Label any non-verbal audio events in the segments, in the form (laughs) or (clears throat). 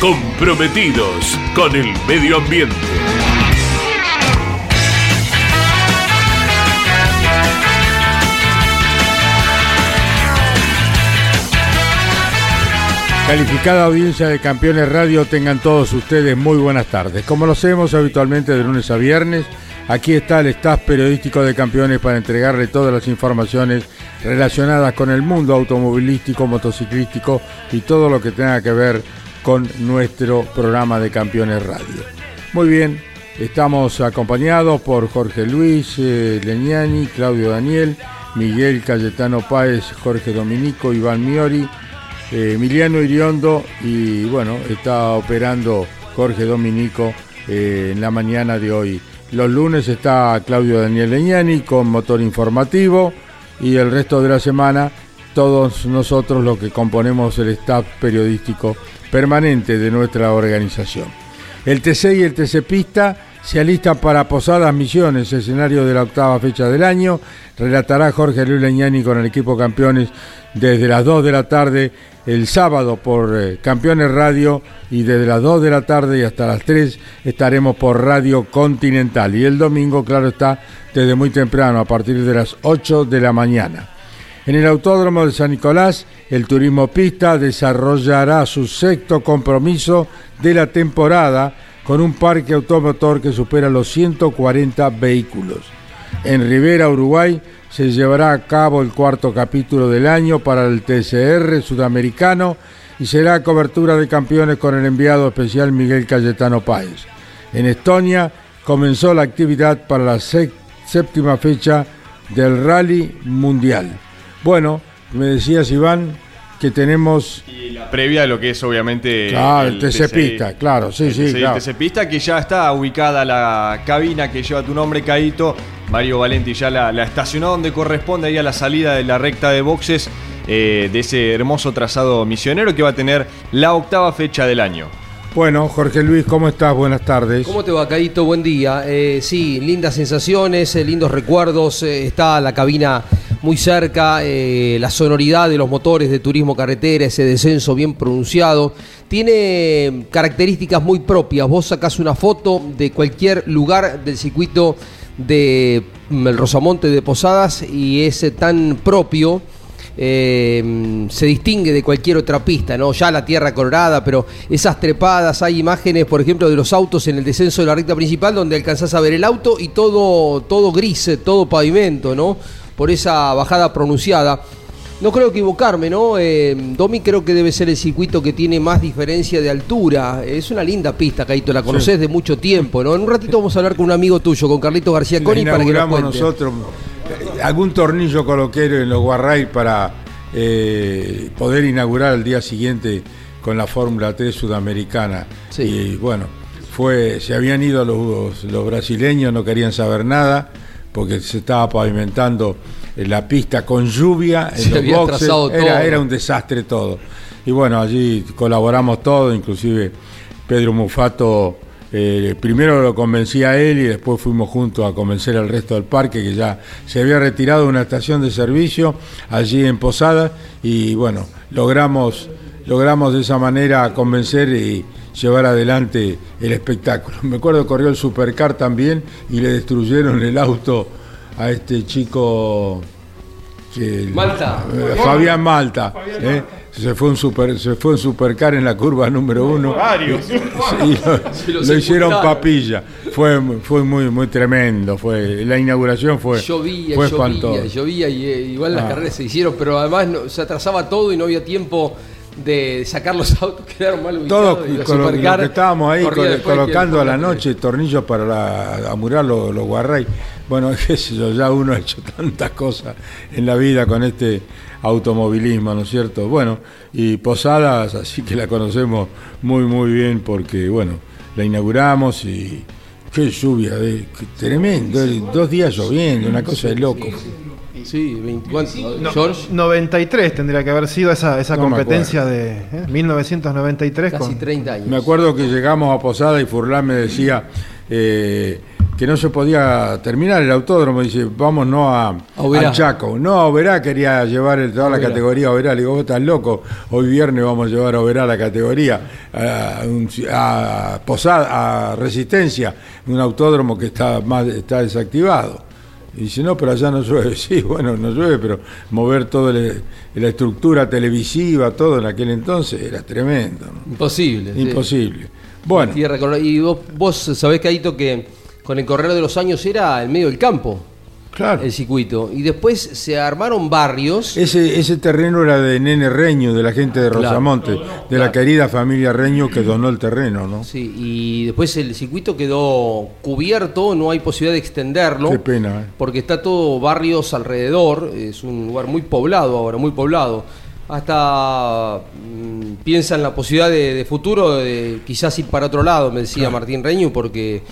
comprometidos con el medio ambiente. Calificada audiencia de Campeones Radio, tengan todos ustedes muy buenas tardes. Como lo hacemos habitualmente de lunes a viernes, aquí está el staff periodístico de Campeones para entregarle todas las informaciones relacionadas con el mundo automovilístico, motociclístico y todo lo que tenga que ver con nuestro programa de Campeones Radio. Muy bien, estamos acompañados por Jorge Luis eh, Leñani, Claudio Daniel, Miguel Cayetano Páez, Jorge Dominico, Iván Miori, eh, Emiliano Iriondo y bueno, está operando Jorge Dominico eh, en la mañana de hoy. Los lunes está Claudio Daniel Leñani con motor informativo y el resto de la semana todos nosotros los que componemos el staff periodístico permanente de nuestra organización. El TC y el TC Pista se alistan para Posadas Misiones, escenario de la octava fecha del año. Relatará Jorge Luis Leñani con el equipo campeones desde las 2 de la tarde el sábado por eh, Campeones Radio y desde las 2 de la tarde y hasta las 3 estaremos por Radio Continental. Y el domingo, claro está, desde muy temprano, a partir de las 8 de la mañana. En el Autódromo de San Nicolás, el Turismo Pista desarrollará su sexto compromiso de la temporada con un parque automotor que supera los 140 vehículos. En Rivera, Uruguay, se llevará a cabo el cuarto capítulo del año para el TCR sudamericano y será cobertura de campeones con el enviado especial Miguel Cayetano Páez. En Estonia comenzó la actividad para la séptima fecha del Rally Mundial. Bueno, me decías Iván que tenemos y la previa de lo que es obviamente claro, el, TC Pista, claro, sí, sí, claro. El TC Pista que ya está ubicada la cabina que lleva tu nombre, Caito. Mario Valenti ya la, estacionó donde corresponde ahí a la salida de la recta de boxes eh, de ese hermoso trazado misionero que va a tener la octava fecha del año. Bueno, Jorge Luis, ¿cómo estás? Buenas tardes. ¿Cómo te va, Caito? Buen día. Eh, sí, lindas sensaciones, eh, lindos recuerdos. está la cabina muy cerca, la sonoridad de los motores de turismo carretera, ese descenso bien pronunciado. Tiene características muy propias. Vos sacás una foto de cualquier lugar del circuito de mm, el Rosamonte de Posadas y ese tan propio. Eh, se distingue de cualquier otra pista, ¿no? Ya la tierra colorada, pero esas trepadas, hay imágenes, por ejemplo, de los autos en el descenso de la recta principal donde alcanzás a ver el auto y todo, todo gris, todo pavimento, ¿no? Por esa bajada pronunciada. No creo equivocarme, ¿no? Eh, Domi creo que debe ser el circuito que tiene más diferencia de altura. Es una linda pista, Caito, la conoces de mucho tiempo, ¿no? En un ratito vamos a hablar con un amigo tuyo, con Carlito García Coni, para que nos nosotros eh, algún tornillo coloquero en los Guarray para eh, poder inaugurar el día siguiente con la Fórmula 3 sudamericana. Sí. Y bueno, fue, se habían ido los, los brasileños, no querían saber nada porque se estaba pavimentando la pista con lluvia, en (laughs) los boxes, era, era un desastre todo. Y bueno, allí colaboramos todos, inclusive Pedro Mufato, eh, primero lo convencí a él y después fuimos juntos a convencer al resto del parque que ya se había retirado de una estación de servicio allí en Posada y bueno, logramos, logramos de esa manera convencer y llevar adelante el espectáculo. Me acuerdo corrió el Supercar también y le destruyeron el auto a este chico Malta. Eh, Fabián Malta. Eh, se fue un super, se fue un supercar en la curva número uno. Varios. Y lo, (laughs) Se lo lo hicieron papilla. Fue, fue muy, muy tremendo. Fue, la inauguración fue, Llovía, fue llovía, llovía y eh, igual las Ah. carreras se hicieron, pero además no- se atrasaba todo y no había tiempo de sacar los autos, quedaron mal ubicados. Todos con lo, que estábamos ahí corría col- después colocando que- a la noche tornillos para la- amurar los, los guarray. Bueno, (laughs) qué sé yo, ya uno ha hecho tantas cosas en la vida con este automovilismo, ¿no es cierto? Bueno, y Posadas, así que la conocemos muy, muy bien porque, bueno, la inauguramos y qué lluvia, qué tremendo, dos días lloviendo, una cosa de loco. Sí, 20, ¿cuánto? No, George, 93 tendría que haber sido esa, esa No competencia de ¿eh? 1993 casi con 30 años. Me acuerdo que llegamos a Posada y Furlan me decía eh, que no se podía terminar el autódromo. Dice, vamos no a, A Chaco. No, a Oberá quería llevar el- toda la categoría a Oberá. Le digo, vos estás loco. Hoy viernes vamos a llevar a Oberá la categoría. A, un- a Posada, a Resistencia, un autódromo que está, más, está desactivado. Y dice, no, pero allá no llueve. (laughs) Sí, bueno, no llueve, pero mover toda la, la estructura televisiva, todo en aquel entonces era tremendo. ¿no? Imposible. sí. Imposible. Bueno, Tierra. Y vos, vos sabés, Caito, que con el correr de los años era el medio del campo claro. el circuito. Y después se armaron barrios. Ese, ese terreno era de Nene Reño, de la gente de Claro. Rosamonte, de la querida familia Reño que donó el terreno, ¿no? Sí, y después el circuito quedó cubierto, no hay posibilidad de extenderlo. Qué pena, ¿eh? Porque está todo barrios alrededor, es un lugar muy poblado ahora, muy poblado. Hasta mm, piensa en la posibilidad de, de futuro de quizás ir para otro lado, me decía Martín Reño, porque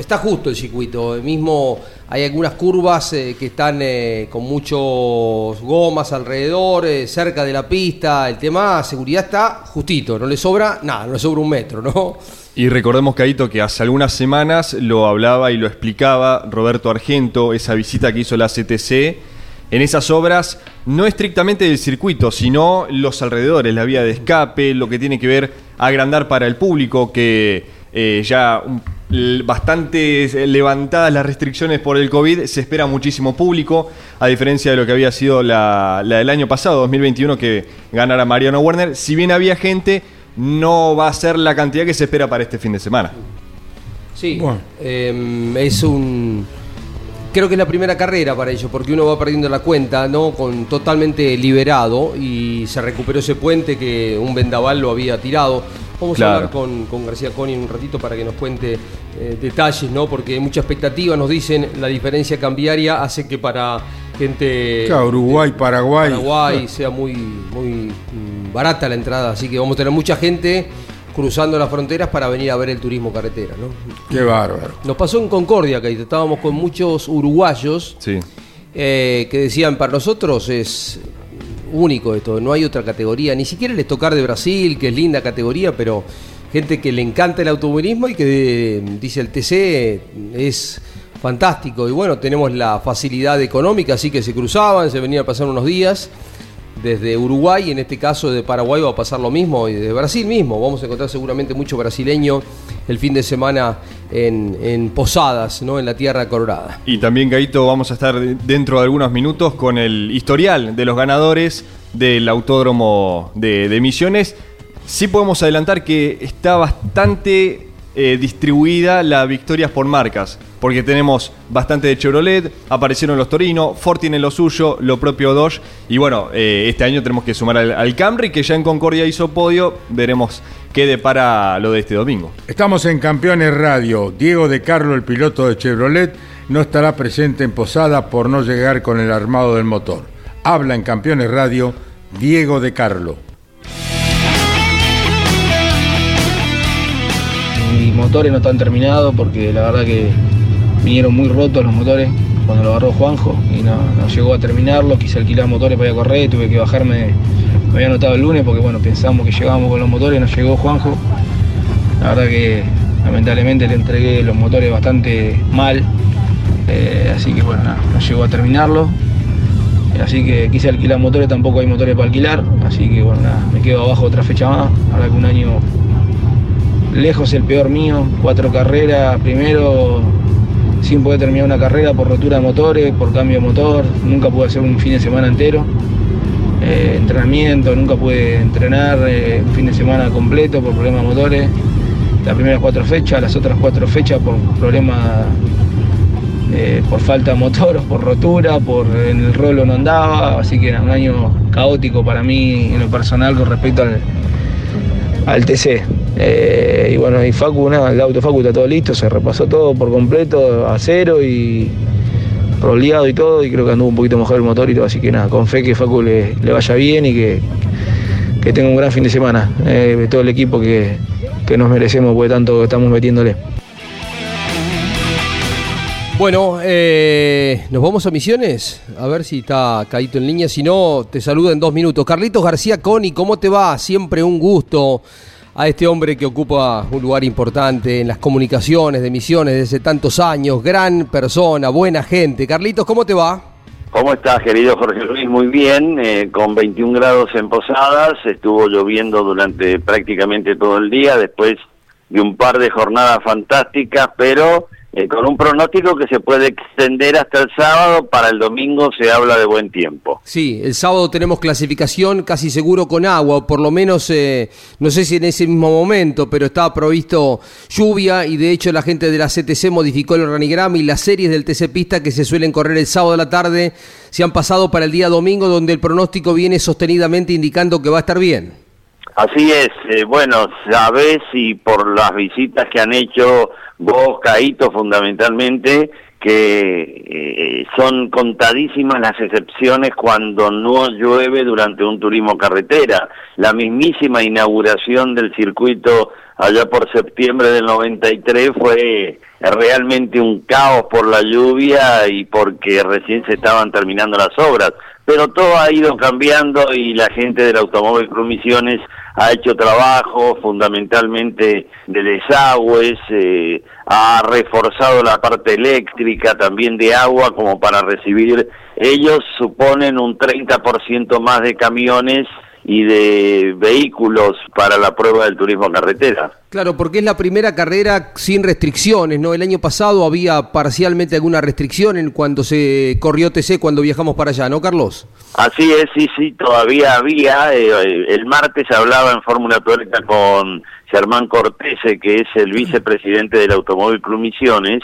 está justo el circuito. Mismo hay algunas curvas eh, que están eh, con muchos gomas alrededor, eh, cerca de la pista. El tema seguridad está justito, no le sobra nada, no le sobra un metro, ¿no? Y recordemos, Caito, que hace algunas semanas lo hablaba y lo explicaba Roberto Argento, esa visita que hizo la CTC. En esas obras, no estrictamente del circuito, sino los alrededores, la vía de escape, lo que tiene que ver agrandar para el público, que eh, ya un- bastante levantadas las restricciones por el COVID, se espera muchísimo público, a diferencia de lo que había sido la, la del año pasado, 2021, que ganara Mariano Werner. Si bien había gente, no va a ser la cantidad que se espera para este fin de semana. Sí, Bueno. eh, es un... Creo que es la primera carrera para ellos, porque uno va perdiendo la cuenta, ¿no? Con totalmente liberado y se recuperó ese puente que un vendaval lo había tirado. Vamos Claro. a hablar con, con García Coni en un ratito para que nos cuente eh, detalles, ¿no? Porque hay mucha expectativa, nos dicen, la diferencia cambiaria hace que para gente... Claro, Uruguay, de Paraguay. Paraguay sea muy, muy mm, barata la entrada, así que vamos a tener mucha gente cruzando las fronteras para venir a ver el turismo carretera, ¿no? Qué bárbaro. Nos pasó en Concordia, que estábamos con muchos uruguayos Sí. eh, que decían, para nosotros es único esto, no hay otra categoría, ni siquiera el tocar de Brasil, que es linda categoría, pero gente que le encanta el automovilismo y que dice el TC es fantástico. Y bueno, tenemos la facilidad económica, así que se cruzaban, se venían a pasar unos días desde Uruguay, en este caso de Paraguay va a pasar lo mismo, y de Brasil mismo. Vamos a encontrar seguramente mucho brasileño el fin de semana en, en Posadas, ¿no? en la Tierra Colorada. Y también, Gaito, vamos a estar dentro de algunos minutos con el historial de los ganadores del autódromo de, de Misiones. Sí podemos adelantar que está bastante eh, distribuida las victorias por marcas, porque tenemos bastante de Chevrolet, aparecieron los Torino, Ford tiene lo suyo, lo propio Dodge, y bueno, eh, este año tenemos que sumar al, al Camry, que ya en Concordia hizo podio, veremos qué depara lo de este domingo. Estamos en Campeones Radio. Diego de Carlo, el piloto de Chevrolet, no estará presente en Posada por no llegar con el armado del motor. Habla en Campeones Radio Diego de Carlo. Motores no están terminados porque la verdad que vinieron muy rotos los motores cuando lo agarró Juanjo y no, no llegó a terminarlo. Quise alquilar motores para ir a correr, tuve que bajarme, me había anotado el lunes porque bueno, pensamos que llegábamos con los motores, no llegó Juanjo. La verdad que lamentablemente le entregué los motores bastante mal, eh, así que bueno, nada, no llegó a terminarlo. Así que quise alquilar motores, tampoco hay motores para alquilar, así que bueno, nada, me quedo abajo otra fecha más, ahora que un año lejos el peor mío, cuatro carreras, primero sin poder terminar una carrera por rotura de motores, por cambio de motor, nunca pude hacer un fin de semana entero. eh, entrenamiento, nunca pude entrenar eh, un fin de semana completo por problemas motores. Las primeras cuatro fechas, las otras cuatro fechas por problemas, eh, por falta de motor, (laughs) por rotura, por en el rolo no andaba, así que era un año caótico para mí en lo personal con respecto al, al TC. Eh, y bueno, y Facu, nada, el auto Facu está todo listo, se repasó todo por completo, a cero y roleado y todo, y creo que anduvo un poquito mejor el motor y todo, así que nada, con fe que Facu le, le vaya bien y que, que tenga un gran fin de semana. Eh, todo el equipo que, que nos merecemos, porque tanto estamos metiéndole. Bueno, eh, nos vamos a Misiones, a ver si está Caíto en línea, si no, te saludo en dos minutos. Carlitos García Coni, ¿cómo te va? Siempre un gusto a este hombre que ocupa un lugar importante en las comunicaciones de Misiones desde tantos años, gran persona, buena gente. Carlitos, ¿cómo te va? ¿Cómo estás, querido Jorge Luis? Muy bien, eh, con 21 grados en Posadas, estuvo lloviendo durante prácticamente todo el día, después de un par de jornadas fantásticas, pero eh, con un pronóstico que se puede extender hasta el sábado, para el domingo se habla de buen tiempo. Sí, el sábado tenemos clasificación casi seguro con agua, o por lo menos, eh, no sé si en ese mismo momento, pero estaba provisto lluvia y de hecho la gente de la CTC modificó el organigrama y las series del TC Pista que se suelen correr el sábado a la tarde se han pasado para el día domingo donde el pronóstico viene sostenidamente indicando que va a estar bien. Así es, eh, bueno, sabes y por las visitas que han hecho vos, Caíto, fundamentalmente, que eh, son contadísimas las excepciones cuando no llueve durante un turismo carretera. La mismísima inauguración del circuito allá por septiembre del 93 fue realmente un caos por la lluvia y porque recién se estaban terminando las obras. Pero todo ha ido cambiando y la gente del Automóvil Cruz Misiones ha hecho trabajo fundamentalmente de desagües, eh, ha reforzado la parte eléctrica, también de agua, como para recibir. Ellos suponen un 30% más de camiones y de vehículos para la prueba del turismo carretera. Claro, porque es la primera carrera sin restricciones, ¿no? El año pasado había parcialmente alguna restricción en cuando se corrió TC cuando viajamos para allá, ¿no, Carlos? Así es, sí, sí, todavía había. Eh, el martes hablaba en Fórmula Tuerca con Germán Cortese, que es el vicepresidente del Automóvil Club Misiones.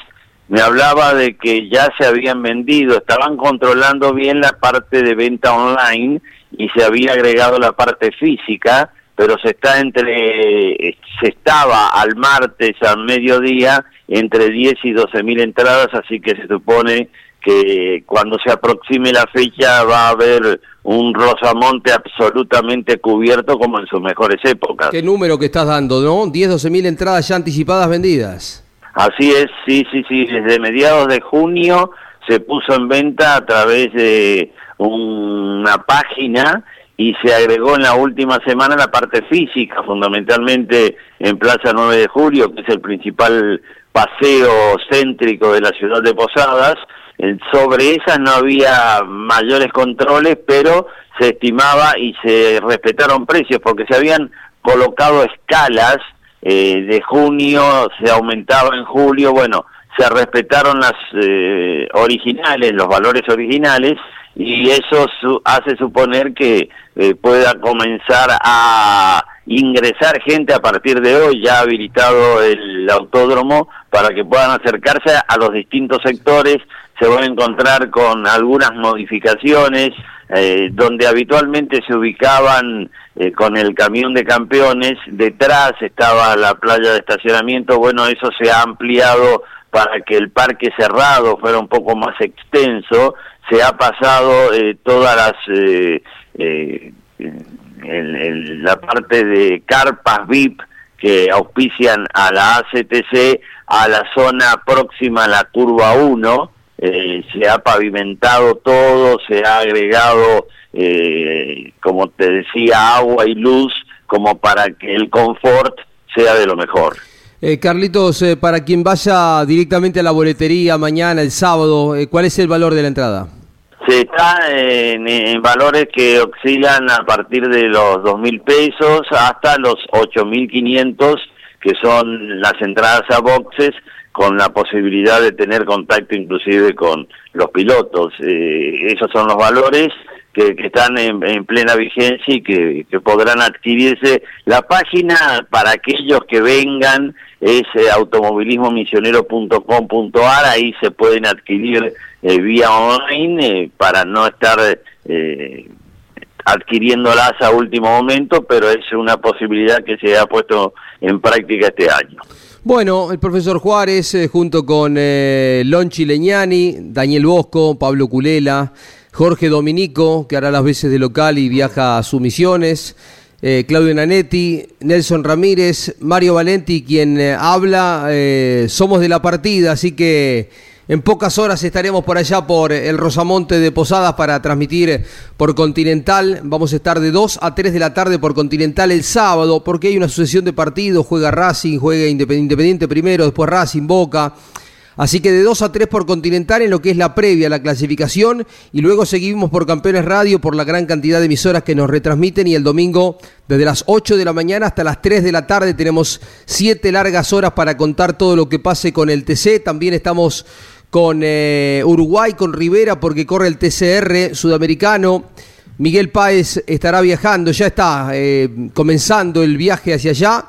Me hablaba de que ya se habían vendido, estaban controlando bien la parte de venta online y se había agregado la parte física, pero se está entre se estaba al martes al mediodía entre 10 y 12 mil entradas, así que se supone que cuando se aproxime la fecha va a haber un Rosamonte absolutamente cubierto como en sus mejores épocas. ¿Qué número que estás dando, no? 10, 12 mil entradas ya anticipadas vendidas. Así es, sí, sí, sí, desde mediados de junio se puso en venta a través de una página y se agregó en la última semana la parte física, fundamentalmente en Plaza 9 de Julio, que es el principal paseo céntrico de la ciudad de Posadas. Sobre esas no había mayores controles, pero se estimaba y se respetaron precios porque se habían colocado escalas eh, de junio, se aumentaba en julio, bueno, se respetaron las eh, originales, los valores originales, y eso hace suponer que eh, pueda comenzar a ingresar gente a partir de hoy, ya habilitado el autódromo, para que puedan acercarse a los distintos sectores, se van a encontrar con algunas modificaciones, eh, donde habitualmente se ubicaban eh, con el camión de campeones, detrás estaba la playa de estacionamiento, bueno, eso se ha ampliado para que el parque cerrado fuera un poco más extenso, se ha pasado eh, todas las... Eh, eh, la parte de carpas VIP que auspician a la ACTC a la zona próxima a la curva 1, se ha pavimentado todo, se ha agregado, como te decía, agua y luz como para que el confort sea de lo mejor. Eh, Carlitos, eh, para quien vaya directamente a la boletería mañana, el sábado, eh, ¿cuál es el valor de la entrada? Se está en, valores que oscilan a partir de los dos mil pesos hasta los ocho mil quinientos, que son las entradas a boxes, con la posibilidad de tener contacto inclusive con los pilotos. esos son los valores que, están en, en plena vigencia y que, podrán adquirirse. La página para aquellos que vengan es eh, automovilismomisionero.com.ar, ahí se pueden adquirir eh, vía online eh, para no estar eh, adquiriéndolas a último momento, pero es una posibilidad que se ha puesto en práctica este año. Bueno, el profesor Juárez, junto con eh, Lonchi Leñani, Daniel Bosco, Pablo Culela, Jorge Dominico, que hará las veces de local y viaja a sus misiones, eh, Claudio Nanetti, Nelson Ramírez, Mario Valenti, quien eh, habla, eh, somos de la partida, así que en pocas horas estaremos por allá por el Rosamonte de Posadas para transmitir por Continental. Vamos a estar de 2 a 3 de la tarde por Continental el sábado, porque hay una sucesión de partidos, juega Racing, juega Independiente primero, después Racing, Boca. Así que de 2 a 3 por Continental en lo que es la previa, la clasificación, y luego seguimos por Campeones Radio por la gran cantidad de emisoras que nos retransmiten y el domingo desde las 8 de la mañana hasta las 3 de la tarde tenemos 7 largas horas para contar todo lo que pase con el TC. También estamos con eh, Uruguay, con Rivera, porque corre el TCR sudamericano. Miguel Páez estará viajando, ya está eh, comenzando el viaje hacia allá.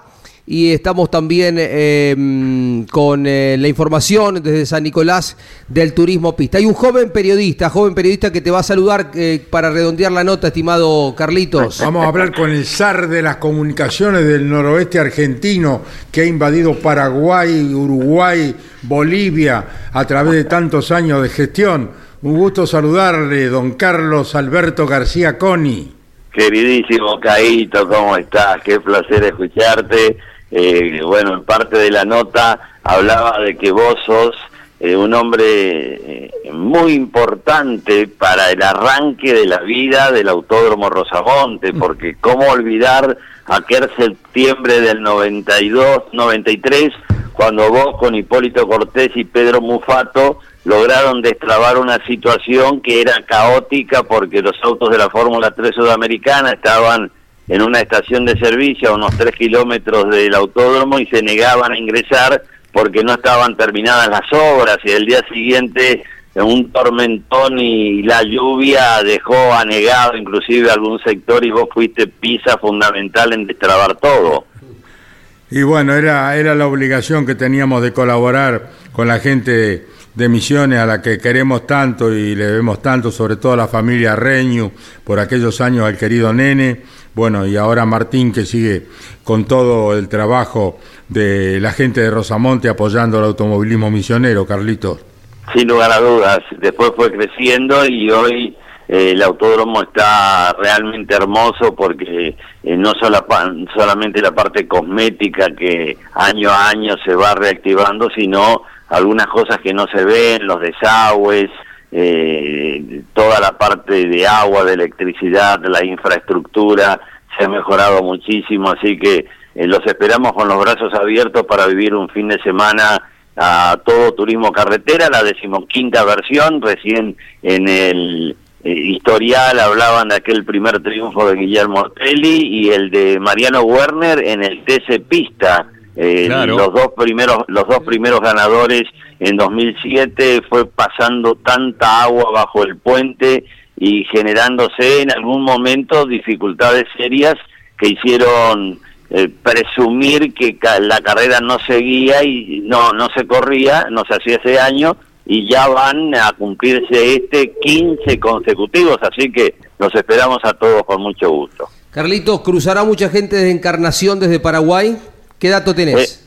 Y estamos también eh, con eh, la información desde San Nicolás del Turismo Pista. Hay un joven periodista, joven periodista que te va a saludar eh, para redondear la nota, estimado Carlitos. Vamos a hablar con el zar de las comunicaciones del noroeste argentino que ha invadido Paraguay, Uruguay, Bolivia a través de tantos años de gestión. Un gusto saludarle, don Carlos Alberto García Coni. Queridísimo Caíto, ¿cómo estás? Qué placer escucharte. Eh, bueno, en parte de la nota hablaba de que vos sos eh, un hombre eh, muy importante para el arranque de la vida del Autódromo Rosamonte, porque cómo olvidar aquel septiembre del 92, 93, cuando vos con Hipólito Cortés y Pedro Mufato lograron destrabar una situación que era caótica porque los autos de la Fórmula 3 sudamericana estaban en una estación de servicio a unos 3 kilómetros del autódromo y se negaban a ingresar porque no estaban terminadas las obras y el día siguiente un tormentón y la lluvia dejó anegado inclusive algún sector y vos fuiste pisa fundamental en destrabar todo. Y bueno, era, era la obligación que teníamos de colaborar con la gente de Misiones a la que queremos tanto y le debemos tanto, sobre todo a la familia Reñu, por aquellos años al querido nene, bueno, y ahora Martín que sigue con todo el trabajo de la gente de Rosamonte apoyando el automovilismo misionero, Carlitos. Sin lugar a dudas, después fue creciendo y hoy eh, el autódromo está realmente hermoso porque eh, no solamente la parte cosmética que año a año se va reactivando, sino algunas cosas que no se ven, los desagües, eh, toda la parte de agua, de electricidad, de la infraestructura, se ha mejorado muchísimo, así que eh, los esperamos con los brazos abiertos para vivir un fin de semana a todo turismo carretera, la decimoquinta versión, recién en el eh, historial hablaban de aquel primer triunfo de Guillermo Ortelli y el de Mariano Werner en el TC Pista, eh, Claro. los dos primeros los dos primeros ganadores en 2007 fue pasando tanta agua bajo el puente y generándose en algún momento dificultades serias que hicieron eh, presumir que ca- la carrera no seguía y no no se corría, no se hacía ese año y ya van a cumplirse este 15 consecutivos, así que los esperamos a todos con mucho gusto. Carlitos, ¿cruzará mucha gente de Encarnación desde Paraguay? ¿Qué dato tenés? Eh,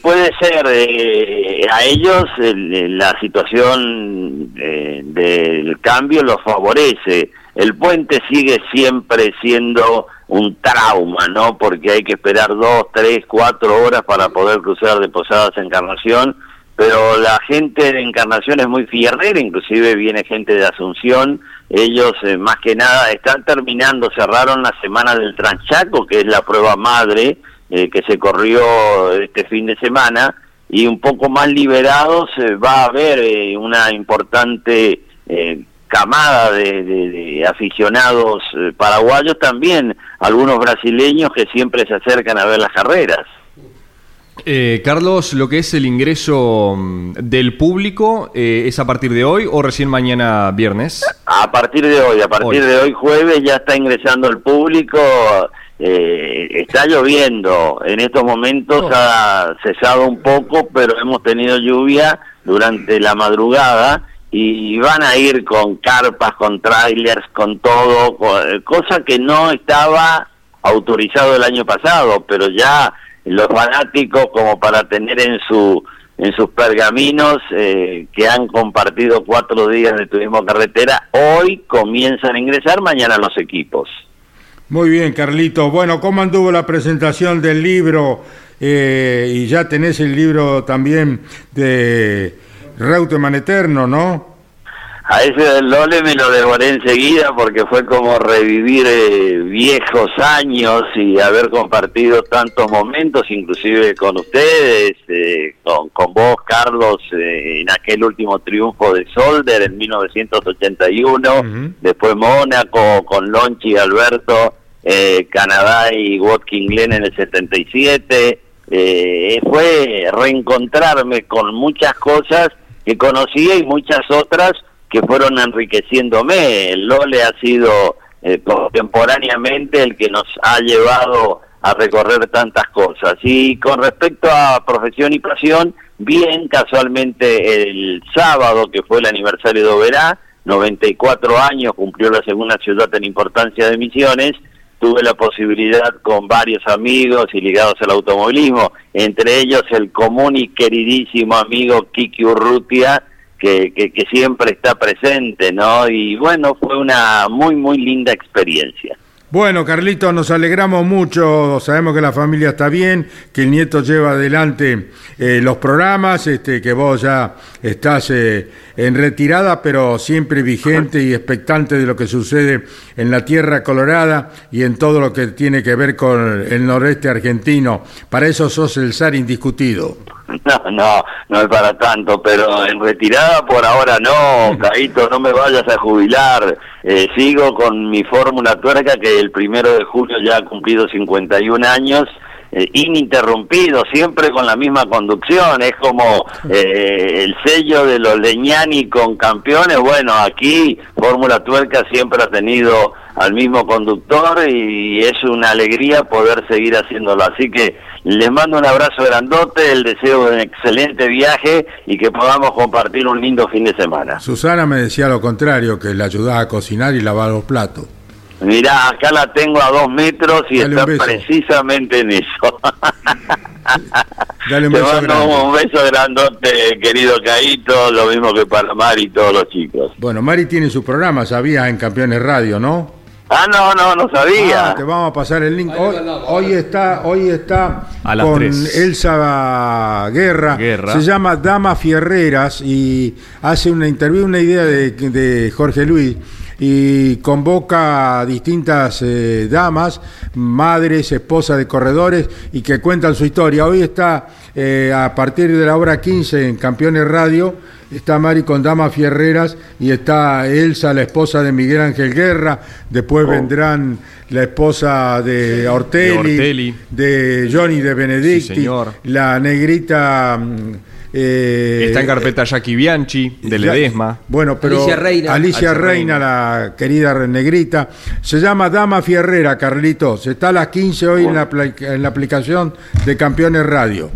puede ser, eh, a ellos el- el- la situación eh, del cambio los favorece. El puente sigue siempre siendo un trauma, ¿no? Porque hay que esperar dos, tres, cuatro horas para poder cruzar de Posadas a Encarnación, pero la gente de Encarnación es muy fierrera, inclusive viene gente de Asunción, ellos eh, más que nada están terminando, cerraron la semana del Transchaco, que es la prueba madre, eh, que se corrió este fin de semana y un poco más liberados eh, va a haber eh, una importante eh, camada de, de- de aficionados paraguayos también algunos brasileños que siempre se acercan a ver las carreras Eh, Carlos, lo que es el ingreso mm, del público, eh, ¿es a partir de hoy o recién mañana viernes? A partir de hoy, a partir Hoy. de hoy jueves ya está ingresando el público. Eh, está lloviendo. En estos momentos Oh. ha cesado un poco, pero hemos tenido lluvia durante la madrugada y van a ir con carpas, con trailers, con todo, co- cosa que no estaba autorizado el año pasado, pero ya los fanáticos como para tener en su en sus pergaminos eh, que han compartido cuatro días de turismo carretera, hoy comienzan a ingresar, mañana los equipos. Muy bien, Carlitos. Bueno, ¿cómo anduvo la presentación del libro? Eh, y ya tenés el libro también de Reutemann Eterno, ¿no? A ese del Lole me lo devoré enseguida porque fue como revivir eh, viejos años y haber compartido tantos momentos, inclusive con ustedes, eh, con, con vos, Carlos, eh, en aquel último triunfo de Solder en 1981, Ujú. después Mónaco con Lonchi y Alberto, eh, Canadá y Watkins Glen en el 77. Eh, fue reencontrarme con muchas cosas que conocía y muchas otras que fueron enriqueciéndome. El Lole ha sido eh, contemporáneamente el que nos ha llevado a recorrer tantas cosas. Y con respecto a profesión y pasión, bien, casualmente el sábado, que fue el aniversario de Oberá, 94 años, cumplió la segunda ciudad en importancia de Misiones, tuve la posibilidad con varios amigos y ligados al automovilismo, entre ellos el común y queridísimo amigo Kiki Urrutia, que, que, que siempre está presente, ¿no? Y bueno, fue una muy, muy linda experiencia. Bueno, Carlitos, nos alegramos mucho, sabemos que la familia está bien, que el nieto lleva adelante eh, los programas, este, que vos ya estás eh, en retirada, pero siempre vigente y expectante de lo que sucede en la Tierra Colorada y en todo lo que tiene que ver con el noreste argentino. Para eso sos el zar indiscutido. (laughs) No, no, no es para tanto, pero en retirada por ahora no, (laughs) Caíto, no me vayas a jubilar. Eh, sigo con mi fórmula tuerca que el primero de julio ya ha cumplido 51 años. Eh, ininterrumpido, siempre con la misma conducción, es como eh, el sello de los Leñani con campeones, bueno, aquí Fórmula Tuerca siempre ha tenido al mismo conductor y es una alegría poder seguir haciéndolo, así que les mando un abrazo grandote, el deseo de un excelente viaje y que podamos compartir un lindo fin de semana. Susana me decía lo contrario, que le ayudaba a cocinar y lavar los platos. Mirá, acá la tengo a dos metros y Dale está precisamente en eso. Dale un Te beso mando grande. un beso grandote, querido Caíto, lo mismo que para Mar y todos los chicos. Bueno, Mari tiene su programa, sabías, en Campeones Radio, ¿no? Ah, no, no, no sabía. Ah, te vamos a pasar el link. Hoy, está, hoy está A las con. Elsa Guerra. Guerra. Se llama Dama Fierreras y hace una interview, una idea de, de Jorge Luis y convoca a distintas eh, damas, madres, esposas de corredores y que cuentan su historia. Hoy está eh, a partir de la hora 15 en Campeones Radio. Está Mari con Dama Fierreras y está Elsa, la esposa de Miguel Ángel Guerra. Después vendrán la esposa de Ortelli, De Ortelli. de Johnny de Benedicti, Sí, la negrita. Eh, Está en carpeta Jackie Bianchi, de ya- Ledesma. Bueno, pero Alicia Reina. Alicia Alicia Reina, la querida negrita. Se llama Dama Fierrera, Carlitos. Está a las 15 hoy en la, en la aplicación de Campeones Radio.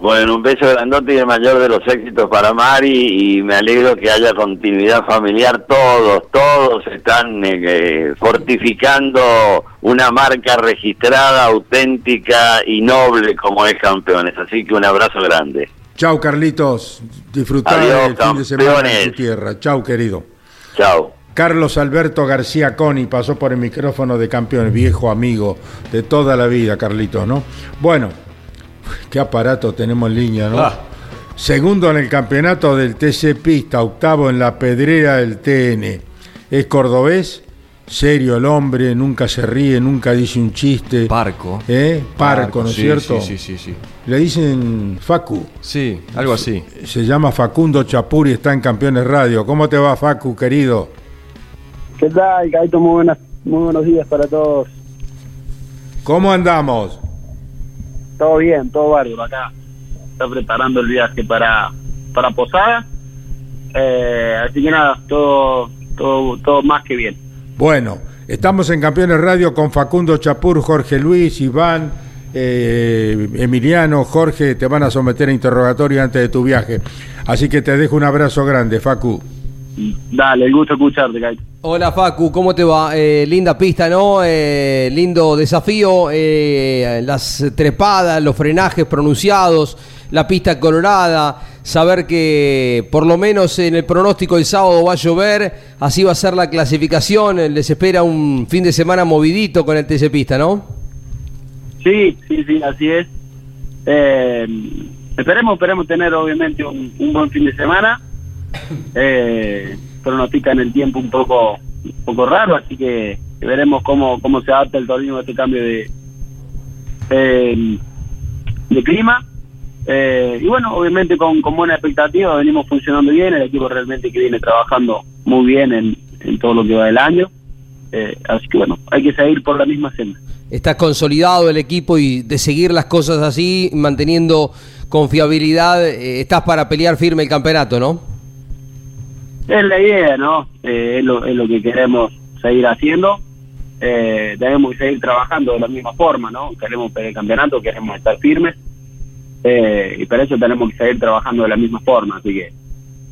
Bueno, un beso grandote y el mayor de los éxitos para Mari y me alegro que haya continuidad familiar. Todos, todos están eh, eh, fortificando una marca registrada, auténtica y noble como es Campeones. Así que un abrazo grande. Chau, Carlitos. Disfrutar Adiós, el fin de semana en tu tierra. Chau, querido. Chao. Carlos Alberto García Coni pasó por el micrófono de campeones, viejo amigo de toda la vida, Carlitos, ¿no? Bueno, qué aparato tenemos en línea, ¿no? Ah. Segundo en el campeonato del TC Pista, octavo en la pedrera del TN. Es cordobés, serio el hombre, nunca se ríe, nunca dice un chiste. Parco. ¿Eh? Parco, ¿no es sí, cierto? Sí, sí, sí, sí. Le dicen Facu. Sí, algo así. Se llama Facundo Chapuri, está en Campeones Radio. ¿Cómo te va, Facu, querido? ¿Qué tal, Caito? Muy, buenas, muy buenos días para todos. ¿Cómo andamos? Todo bien, todo bárbaro acá. está preparando el viaje para, para Posada. Eh, así que nada, todo, todo, todo más que bien. Bueno, estamos en Campeones Radio con Facundo Chapur, Jorge Luis, Iván, eh, Emiliano, Jorge, te van a someter a interrogatorio antes de tu viaje. Así que te dejo un abrazo grande, Facu. Dale, el gusto escucharte, Caito. Hola Facu, ¿cómo te va? Eh, linda pista, ¿no? Eh, lindo desafío, eh, las trepadas, los frenajes pronunciados, la pista colorada, saber que por lo menos en el pronóstico el sábado va a llover, así va a ser la clasificación, les espera un fin de semana movidito con el TC Pista, ¿no? Sí, sí, sí, así es. Eh, esperemos, esperemos tener obviamente un, un buen fin de semana. Eh, pronostican el tiempo un poco un poco raro, así que veremos cómo, cómo se adapta el torneo a este cambio de, eh, de clima. Eh, y bueno, obviamente con, con buena expectativa, venimos funcionando bien, el equipo realmente que viene trabajando muy bien en, en todo lo que va del año. Eh, así que bueno, hay que seguir por la misma senda. Está consolidado el equipo y de seguir las cosas así, manteniendo confiabilidad, eh, estás para pelear firme el campeonato, ¿no? Es la idea, ¿no? Eh, es, lo, es lo que queremos seguir haciendo. Eh, debemos seguir trabajando de la misma forma, ¿no? Queremos pelear el campeonato, queremos estar firmes. Eh, y para eso tenemos que seguir trabajando de la misma forma. Así que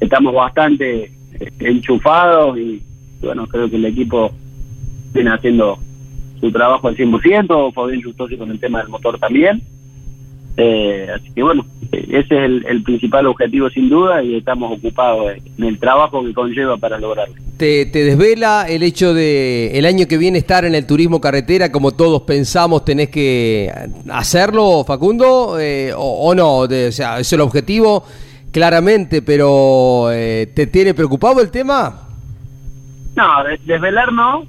estamos bastante eh, enchufados y, bueno, creo que el equipo viene haciendo su trabajo al 100%. Fabián Justosi con el tema del motor también. Eh, así que bueno, ese es el, el principal objetivo sin duda y estamos ocupados en el trabajo que conlleva para lograrlo. ¿Te, te desvela el hecho de el año que viene estar en el turismo carretera como todos pensamos tenés que hacerlo, Facundo? Eh, o, o no? De- o sea, es el objetivo claramente, pero eh, ¿te tiene preocupado el tema? No, des- desvelar no,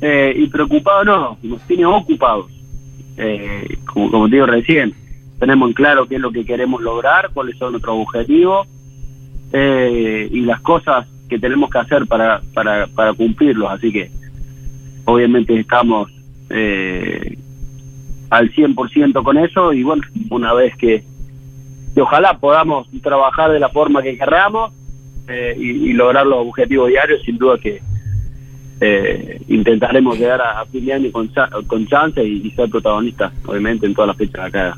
eh, y preocupado no, nos tiene ocupados. Eh, como, como te digo recién, tenemos en claro qué es lo que queremos lograr, cuáles son nuestros objetivos eh, y las cosas que tenemos que hacer para, para, para cumplirlos. Así que obviamente estamos eh, al 100% con eso y bueno, una vez que, que ojalá podamos trabajar de la forma que querramos eh, y, lograr los objetivos diarios, sin duda que eh, intentaremos llegar a, fin de año con, con chance y, ser protagonistas, obviamente, en todas las fechas acá,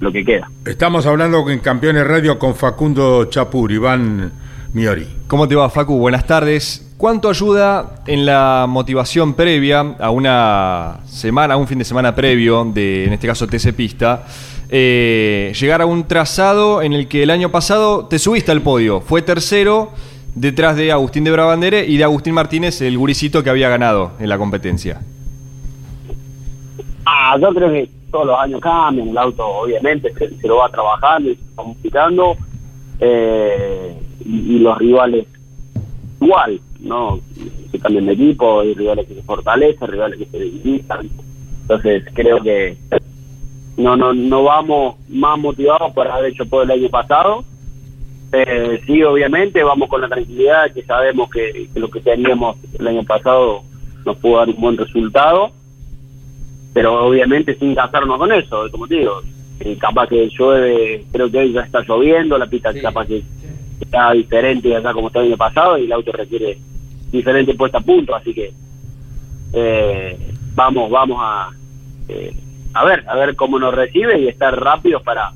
lo que queda. Estamos hablando en Campeones Radio con Facundo Chapur, Iván Miori. ¿Cómo te va, Facu? Buenas tardes. ¿Cuánto ayuda en la motivación previa a una semana, a un fin de semana previo de, en este caso, TC Pista, eh, llegar a un trazado en el que el año pasado te subiste al podio? Fue tercero detrás de Agustín de Brabandere y de Agustín Martínez, el gurisito que había ganado en la competencia. Ah, yo creo que todos los años cambian, el auto obviamente se, lo va trabajando y se va modificando, eh, y, y los rivales igual, ¿no? Se cambian de equipo, hay rivales que se fortalecen, rivales que se debilitan, entonces creo que no no no vamos más motivados por haber hecho todo el año pasado, Eh, sí, obviamente, vamos con la tranquilidad que sabemos que, que lo que teníamos el año pasado nos pudo dar un buen resultado, pero obviamente sin casarnos con eso, como te digo, eh, capaz que llueve, creo que hoy ya está lloviendo, la pista capaz que está diferente acá como está el año pasado y el auto requiere diferente puesta a punto, así que eh, vamos, vamos a eh, a ver, a ver cómo nos recibe y estar rápidos para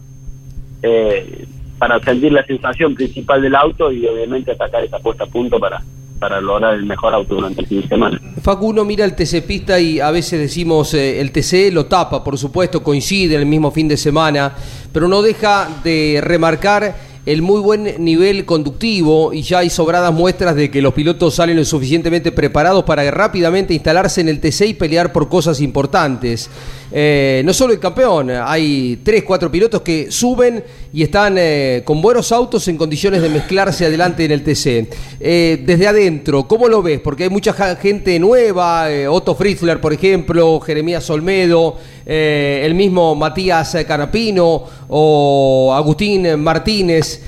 eh, para sentir la sensación principal del auto y obviamente atacar esa puesta a punto para, para lograr el mejor auto durante el fin de semana. Facu, uno mira el TC Pista y a veces decimos eh, el TC lo tapa, por supuesto, coincide el mismo fin de semana, pero no deja de remarcar el muy buen nivel conductivo y ya hay sobradas muestras de que los pilotos salen lo suficientemente preparados para rápidamente instalarse en el TC y pelear por cosas importantes. Eh, no solo el campeón, hay tres, cuatro pilotos que suben y están eh, con buenos autos en condiciones de mezclarse adelante en el TC. Eh, desde adentro, ¿cómo lo ves? Porque hay mucha gente nueva, eh, Otto Fritzler, por ejemplo, Jeremías Olmedo, el mismo Matías Canapino o Agustín Martínez,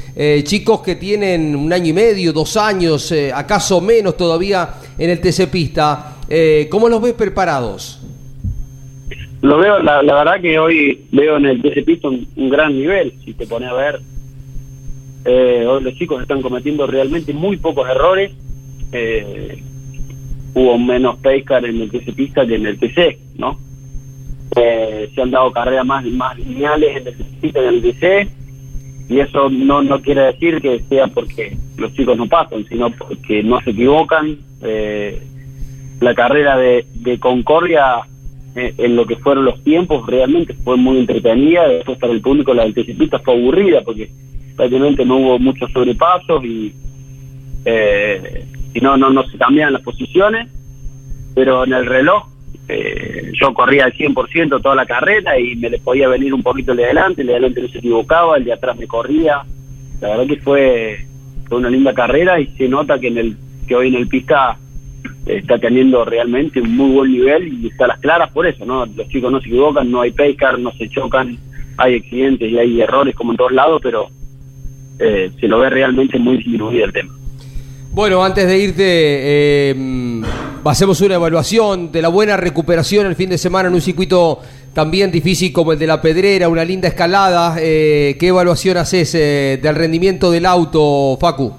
chicos que tienen un año y medio, dos años, acaso menos todavía en el TC Pista. ¿Cómo los ves preparados? Lo veo, la, la verdad que hoy veo en el TC Pistons un, gran nivel, si te pones a ver. Eh, hoy los chicos están cometiendo realmente muy pocos errores. Eh, hubo menos Pacecar en el TC que en el TC, ¿no? Eh, se han dado carreras más, más lineales en el TC que en el TC y eso no, no quiere decir que sea porque los chicos no pasan, sino porque no se equivocan. Eh, la carrera de, de Concordia eh, en lo que fueron los tiempos realmente fue muy entretenida, después para el público la del TC fue aburrida porque prácticamente no hubo muchos sobrepasos y, eh, y no, no, no se cambian las posiciones, pero en el reloj eh, yo corría al 100% toda la carrera y me le podía venir un poquito el de adelante, el de adelante no se equivocaba, el de atrás me corría, la verdad que fue, fue una linda carrera y se nota que en el que hoy en el pista está teniendo realmente un muy buen nivel y está a las claras por eso, ¿no? Los chicos no se equivocan, no hay paycar, no se chocan, hay accidentes y hay errores como en todos lados, pero eh, se lo ve realmente muy disminuido el tema. Bueno, antes de irte, eh, hacemos una evaluación de la buena recuperación el fin de semana en un circuito también difícil como el de la Pedrera, una linda escalada. Eh, ¿Qué evaluación haces eh, del rendimiento del auto, Facu?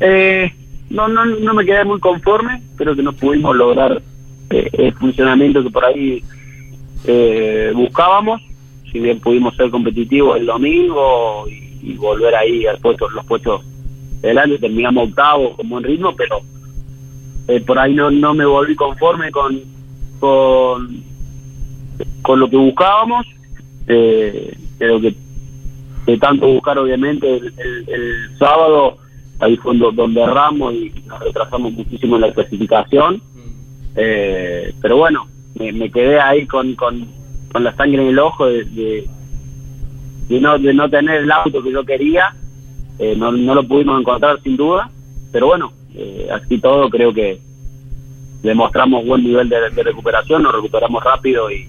Eh, no, no, no me quedé muy conforme, pero que no pudimos lograr eh, el funcionamiento que por ahí eh, buscábamos. Si bien pudimos ser competitivos el domingo y, y volver ahí al puesto, los puestos delante, terminamos octavo con buen ritmo, pero eh, por ahí no, no me volví conforme con, con, con lo que buscábamos. Eh, creo que de tanto buscar obviamente el, el- el sábado ahí fue do- donde erramos y nos retrasamos muchísimo en la clasificación. Eh, pero bueno me, me quedé ahí con, con, con la sangre en el ojo de, de, no de no tener el auto que yo quería. Eh, no, no lo pudimos encontrar sin duda. Pero bueno eh, así todo creo que demostramos buen nivel de, de recuperación nos recuperamos rápido y,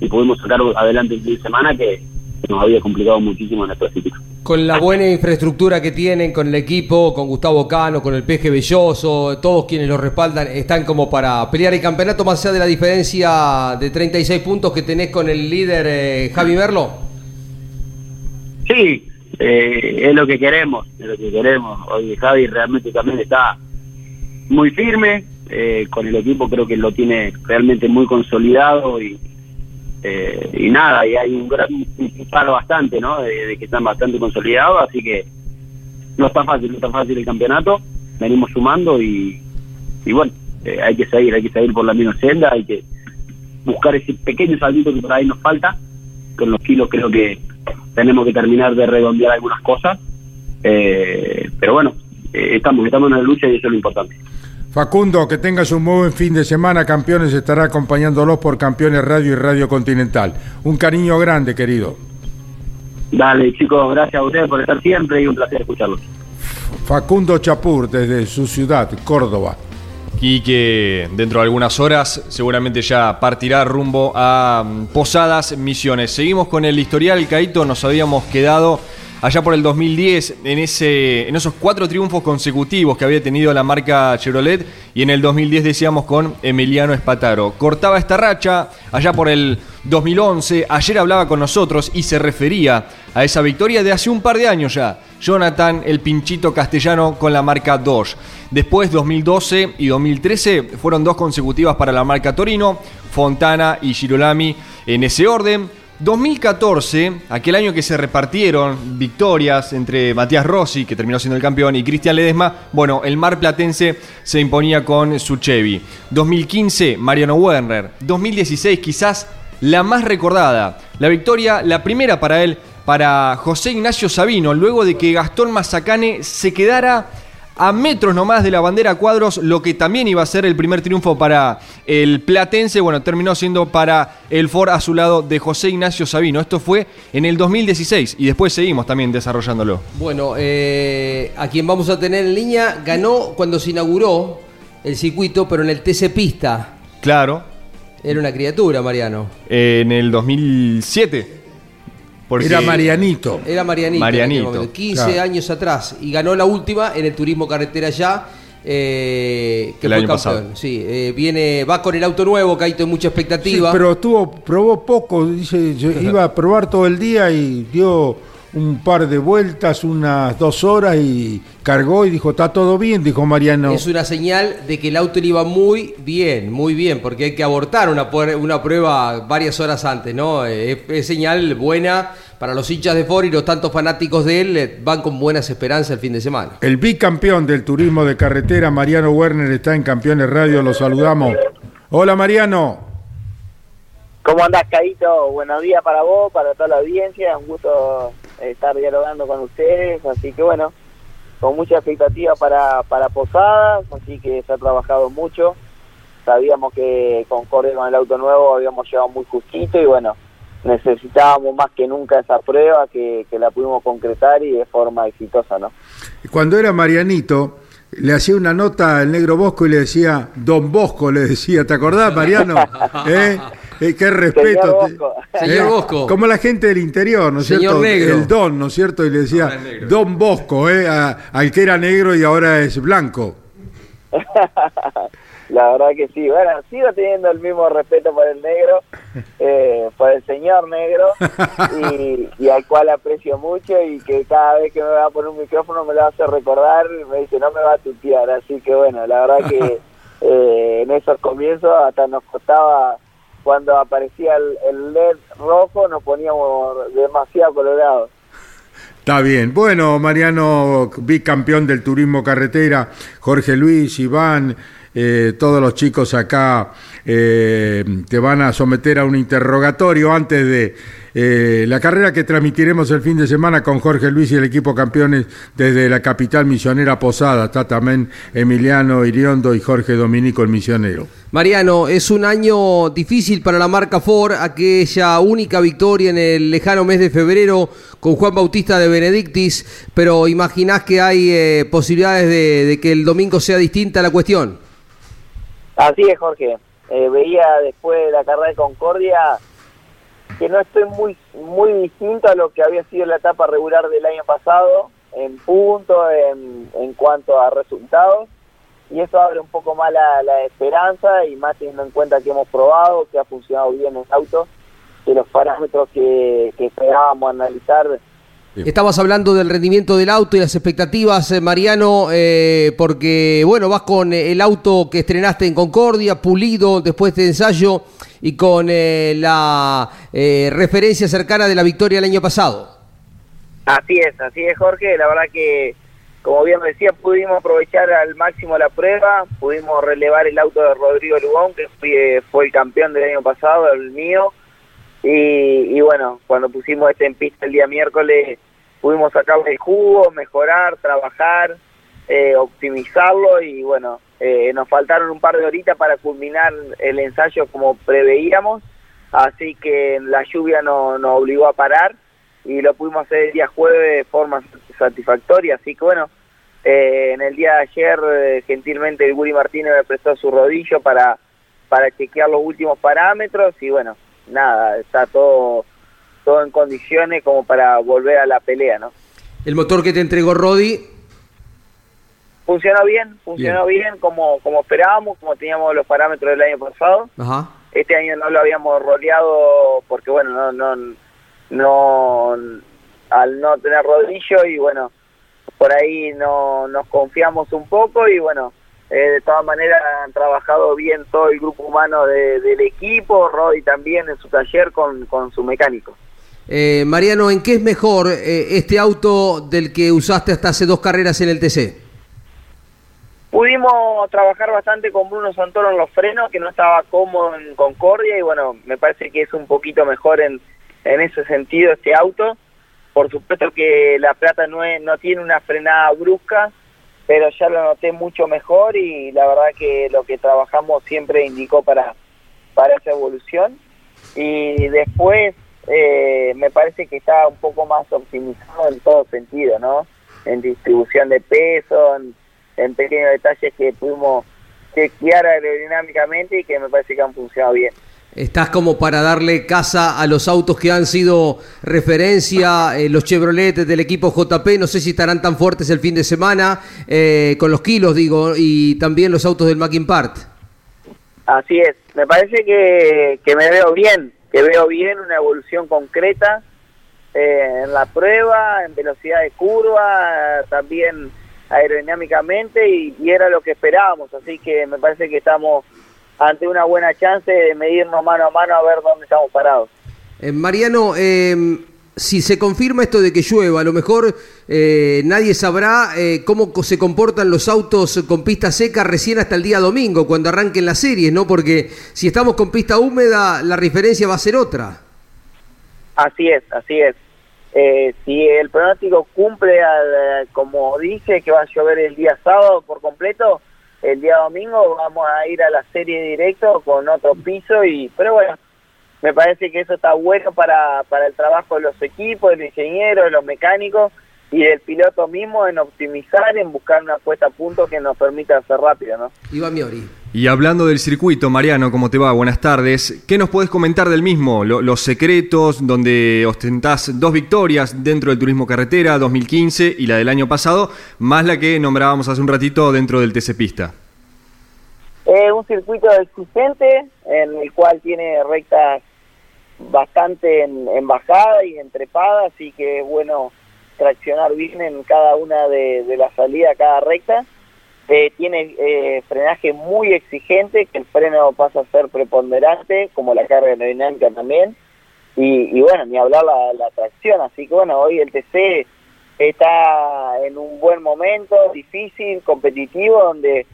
y pudimos sacar adelante el fin de semana que nos había complicado muchísimo en el clasificación Con la buena infraestructura que tienen, con el equipo, con Gustavo Cano, con el Peje Belloso, todos quienes lo respaldan, están como para pelear el campeonato, más allá de la diferencia de 36 puntos que tenés con el líder eh, Javi Merlo. Sí, eh, es lo que queremos, es lo que queremos. Hoy Javi realmente también está muy firme, eh, con el equipo creo que lo tiene realmente muy consolidado y, eh, y nada, y hay un gran bastante, ¿no? De, de que están bastante consolidados, así que no está fácil, no está fácil el campeonato, venimos sumando y, y bueno, eh, hay que seguir, hay que seguir por la misma senda, hay que buscar ese pequeño saltito que por ahí nos falta, con los kilos creo que tenemos que terminar de redondear algunas cosas, eh, pero bueno, eh, estamos, estamos en la lucha y eso es lo importante. Facundo, que tengas un muy buen fin de semana. Campeones estará acompañándolos por Campeones Radio y Radio Continental. Un cariño grande, querido. Dale, chicos, gracias a ustedes por estar siempre y un placer escucharlos. Facundo Chapur, desde su ciudad, Córdoba. y que dentro de algunas horas seguramente ya partirá rumbo a mm, Posadas Misiones. Seguimos con el historial, Caito, nos habíamos quedado allá por el 2010 en, ese, en esos cuatro triunfos consecutivos que había tenido la marca Chevrolet y en el 2010 decíamos con Emiliano Espataro. Cortaba esta racha allá por el 2011, ayer hablaba con nosotros y se refería a esa victoria de hace un par de años ya. Jonathan, el pinchito castellano con la marca Dodge. Después 2012 y 2013 fueron dos consecutivas para la marca Torino, Fontana y Girolami en ese orden. 2014, aquel año que se repartieron victorias entre Matías Rossi, que terminó siendo el campeón, y Cristian Ledesma, bueno, el Mar Platense se imponía con su Chevy. 2015, Mariano Werner. 2016, quizás la más recordada. La victoria, la primera para él, para José Ignacio Sabino, luego de que Gastón Mazacane se quedara a metros nomás de la bandera cuadros, lo que también iba a ser el primer triunfo para el Platense, bueno, terminó siendo para el Ford a su lado de José Ignacio Sabino. Esto fue en el 2016 y después seguimos también desarrollándolo. Bueno, eh, a quien vamos a tener en línea ganó cuando se inauguró el circuito, pero en el TC Pista. Claro, Era una criatura, Mariano. en el 2007. Porque- Era Marianito. Era Marianito. Marianito, aquel momento, 15 claro. años atrás. Y ganó la última en el turismo carretera ya. eh, que El fue año campeón. pasado. Sí, eh, viene, va con el auto nuevo, Caito, hay mucha Sí, expectativa. pero estuvo, probó poco, dice, yo (laughs) iba a probar todo el día y dio un par de vueltas, unas dos horas y cargó y dijo, está todo bien, dijo Mariano. Es una señal de que el auto le iba muy bien, muy bien, porque hay que abortar una, una prueba varias horas antes, ¿no? Eh, Es, es señal buena para los hinchas de Ford y los tantos fanáticos de él eh, van con buenas esperanzas el fin de semana. El bicampeón del turismo de carretera, Mariano Werner, está en Campeones Radio, lo saludamos. Hola Mariano. ¿Cómo andás, Caito? Buenos días para vos, para toda la audiencia. Un gusto estar dialogando con ustedes. Así que bueno, con mucha expectativa para, para Posadas. Así que se ha trabajado mucho. Sabíamos que Concordia con el auto nuevo habíamos llegado muy justito y bueno, necesitábamos más que nunca esa prueba que, que la pudimos concretar y de forma exitosa, ¿no? Cuando era Marianito, le hacía una nota al negro Bosco y le decía, Don Bosco, le decía, ¿te acordás, Mariano? (laughs) ¿Eh? Eh, qué respeto. Señor Bosco. Señor Bosco. Como la gente del interior, ¿no es cierto? negro. El Don, ¿no es cierto? Y le decía, negro. Don Bosco, ¿eh? A- al que era negro y ahora es blanco. (laughs) La verdad que sí. Bueno, sigo teniendo el mismo respeto por el negro, eh, por el señor negro, (laughs) y, y al cual aprecio mucho y que cada vez que me va a poner un micrófono me lo hace recordar, me dice no me va a tutear. Así que bueno, la verdad que (laughs) eh, en esos comienzos hasta nos costaba, cuando aparecía el, LED rojo, nos poníamos demasiado colorados. Está bien. Bueno, Mariano, bicampeón del turismo carretera, Jorge Luis, Iván, eh, todos los chicos acá eh, te van a someter a un interrogatorio antes de eh, la carrera que transmitiremos el fin de semana con Jorge Luis y el equipo campeones desde la capital misionera Posada. Está también Emiliano Iriondo y Jorge Dominico el misionero. Mariano, es un año difícil para la marca Ford, aquella única victoria en el lejano mes de febrero con Juan Bautista de Benedictis, pero imaginás que hay eh, posibilidades de, de que el domingo sea distinta la cuestión. Así es, Jorge. Eh, veía después de la carrera de Concordia que no estoy muy muy distinto a lo que había sido la etapa regular del año pasado, en punto, en, en cuanto a resultados, y eso abre un poco más la, la esperanza y más teniendo en cuenta que hemos probado, que ha funcionado bien el auto, que los parámetros que, que esperábamos analizar Estabas hablando del rendimiento del auto y las expectativas, eh, Mariano, eh, porque bueno, vas con eh, el auto que estrenaste en Concordia, pulido después de ensayo y con eh, la eh, referencia cercana de la victoria el año pasado. Así es, así es Jorge, la verdad que como bien decía pudimos aprovechar al máximo la prueba, pudimos relevar el auto de Rodrigo Lugón que fue, fue el campeón del año pasado, el mío, y, y bueno, cuando pusimos este en pista el día miércoles pudimos sacarle el jugo, mejorar, trabajar, eh, optimizarlo y bueno, eh, nos faltaron un par de horitas para culminar el ensayo como preveíamos, así que la lluvia no- nos obligó a parar y lo pudimos hacer el día jueves de forma satisfactoria, así que bueno, eh, en el día de ayer gentilmente el Guri Martínez me prestó su rodillo para, para chequear los últimos parámetros y bueno, nada, está todo, todo en condiciones como para volver a la pelea, ¿no? El motor que te entregó Rodi, Funcionó bien, funcionó bien, como, como esperábamos, como teníamos los parámetros del año pasado. ajá. Este año no lo habíamos roleado porque, bueno, no, no, no, al no tener rodillo y, bueno, por ahí no nos confiamos un poco y, bueno, eh, de todas maneras han trabajado bien todo el grupo humano de- del equipo, Rodi también en su taller con, con su mecánico. Eh, Mariano, ¿en qué es mejor eh, este auto del que usaste hasta hace dos carreras en el TC? Pudimos trabajar bastante con Bruno Santoro en los frenos, que no estaba cómodo en Concordia, y bueno, me parece que es un poquito mejor en, en ese sentido este auto. Por supuesto que la Plata no, es- no tiene una frenada brusca, pero ya lo noté mucho mejor y la verdad que lo que trabajamos siempre indicó para, para esa evolución. Y después eh, me parece que está un poco más optimizado en todo sentido, ¿no? En distribución de peso, en, en pequeños detalles que pudimos chequear aerodinámicamente y que me parece que han funcionado bien. Estás como para darle casa a los autos que han sido referencia, eh, los Chevrolet del equipo JP, no sé si estarán tan fuertes el fin de semana, eh, con los kilos digo, y también los autos del Mackin Part. Así es, me parece que, que me veo bien, veo bien una evolución concreta eh, en la prueba, en velocidad de curva, también aerodinámicamente, y, y era lo que esperábamos, así que me parece que estamos ante una buena chance de medirnos mano a mano a ver dónde estamos parados. Eh, Mariano, eh, si se confirma esto de que llueva, a lo mejor eh, nadie sabrá eh, cómo se comportan los autos con pista seca recién hasta el día domingo, cuando arranquen las series, ¿no? Porque si estamos con pista húmeda, la referencia va a ser otra. Así es, así es. Eh, si el pronóstico cumple al, como dice que va a llover el día sábado por completo, el día domingo vamos a ir a la serie directo con otro piso y pero bueno, me parece que eso está bueno para, para el trabajo de los equipos, de los ingenieros, de los mecánicos y del piloto mismo en optimizar, en buscar una puesta a punto que nos permita hacer rápido, ¿no? Iván Miori. Y hablando del circuito, Mariano, ¿cómo te va? Buenas tardes. ¿Qué nos podés comentar del mismo? Lo- los secretos, donde ostentás dos victorias dentro del turismo carretera 2015 y la del año pasado, más la que nombrábamos hace un ratito dentro del TC Pista. Es un circuito exigente en el cual tiene rectas bastante en, en bajada y en trepada, así que es bueno traccionar bien en cada una de, de las salidas, cada recta. Eh, tiene eh, frenaje muy exigente, que el freno pasa a ser preponderante, como la carga aerodinámica también. Y, bueno, ni hablar la, la tracción, así que bueno, hoy el TC está en un buen momento, difícil, competitivo, donde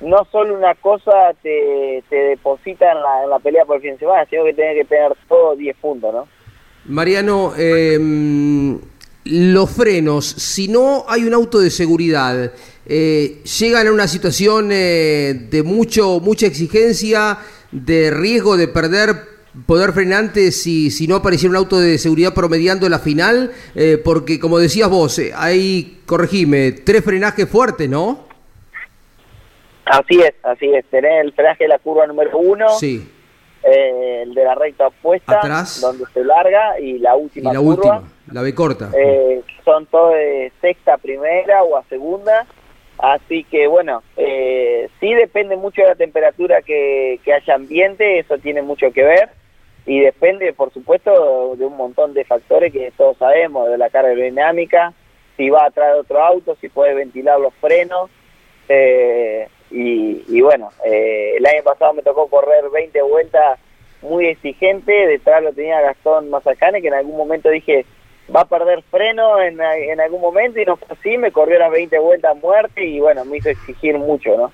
no solo una cosa te, deposita en la, en la pelea por el fin de semana, sino que tiene que tener todo 10 puntos, ¿no? Mariano, eh, los frenos, si no hay un auto de seguridad, eh, llegan a una situación eh, de mucho, mucha exigencia, de riesgo de perder poder frenante si, si no apareciera un auto de seguridad promediando la final, eh, porque como decías vos, hay, corregime, tres frenajes fuertes, ¿no? Así es, así es. Tenés el frenaje de la curva número uno, Sí, eh, el de la recta opuesta, Atrás. donde se larga, y la y última la curva. última, la B corta. Eh, son todos de sexta a primera o a segunda. Así que bueno, eh, sí depende mucho de la temperatura que, que haya ambiente, eso tiene mucho que ver. Y depende, por supuesto, de un montón de factores que todos sabemos, de la carga aerodinámica, si va atrás de otro auto, si puede ventilar los frenos. eh, y, y bueno, eh, el año pasado me tocó correr 20 vueltas muy exigente, detrás lo tenía Gastón Mazacane, que en algún momento dije, va a perder freno en, en algún momento, y no fue así, me corrió las 20 vueltas muerte, y bueno, me hizo exigir mucho, ¿no?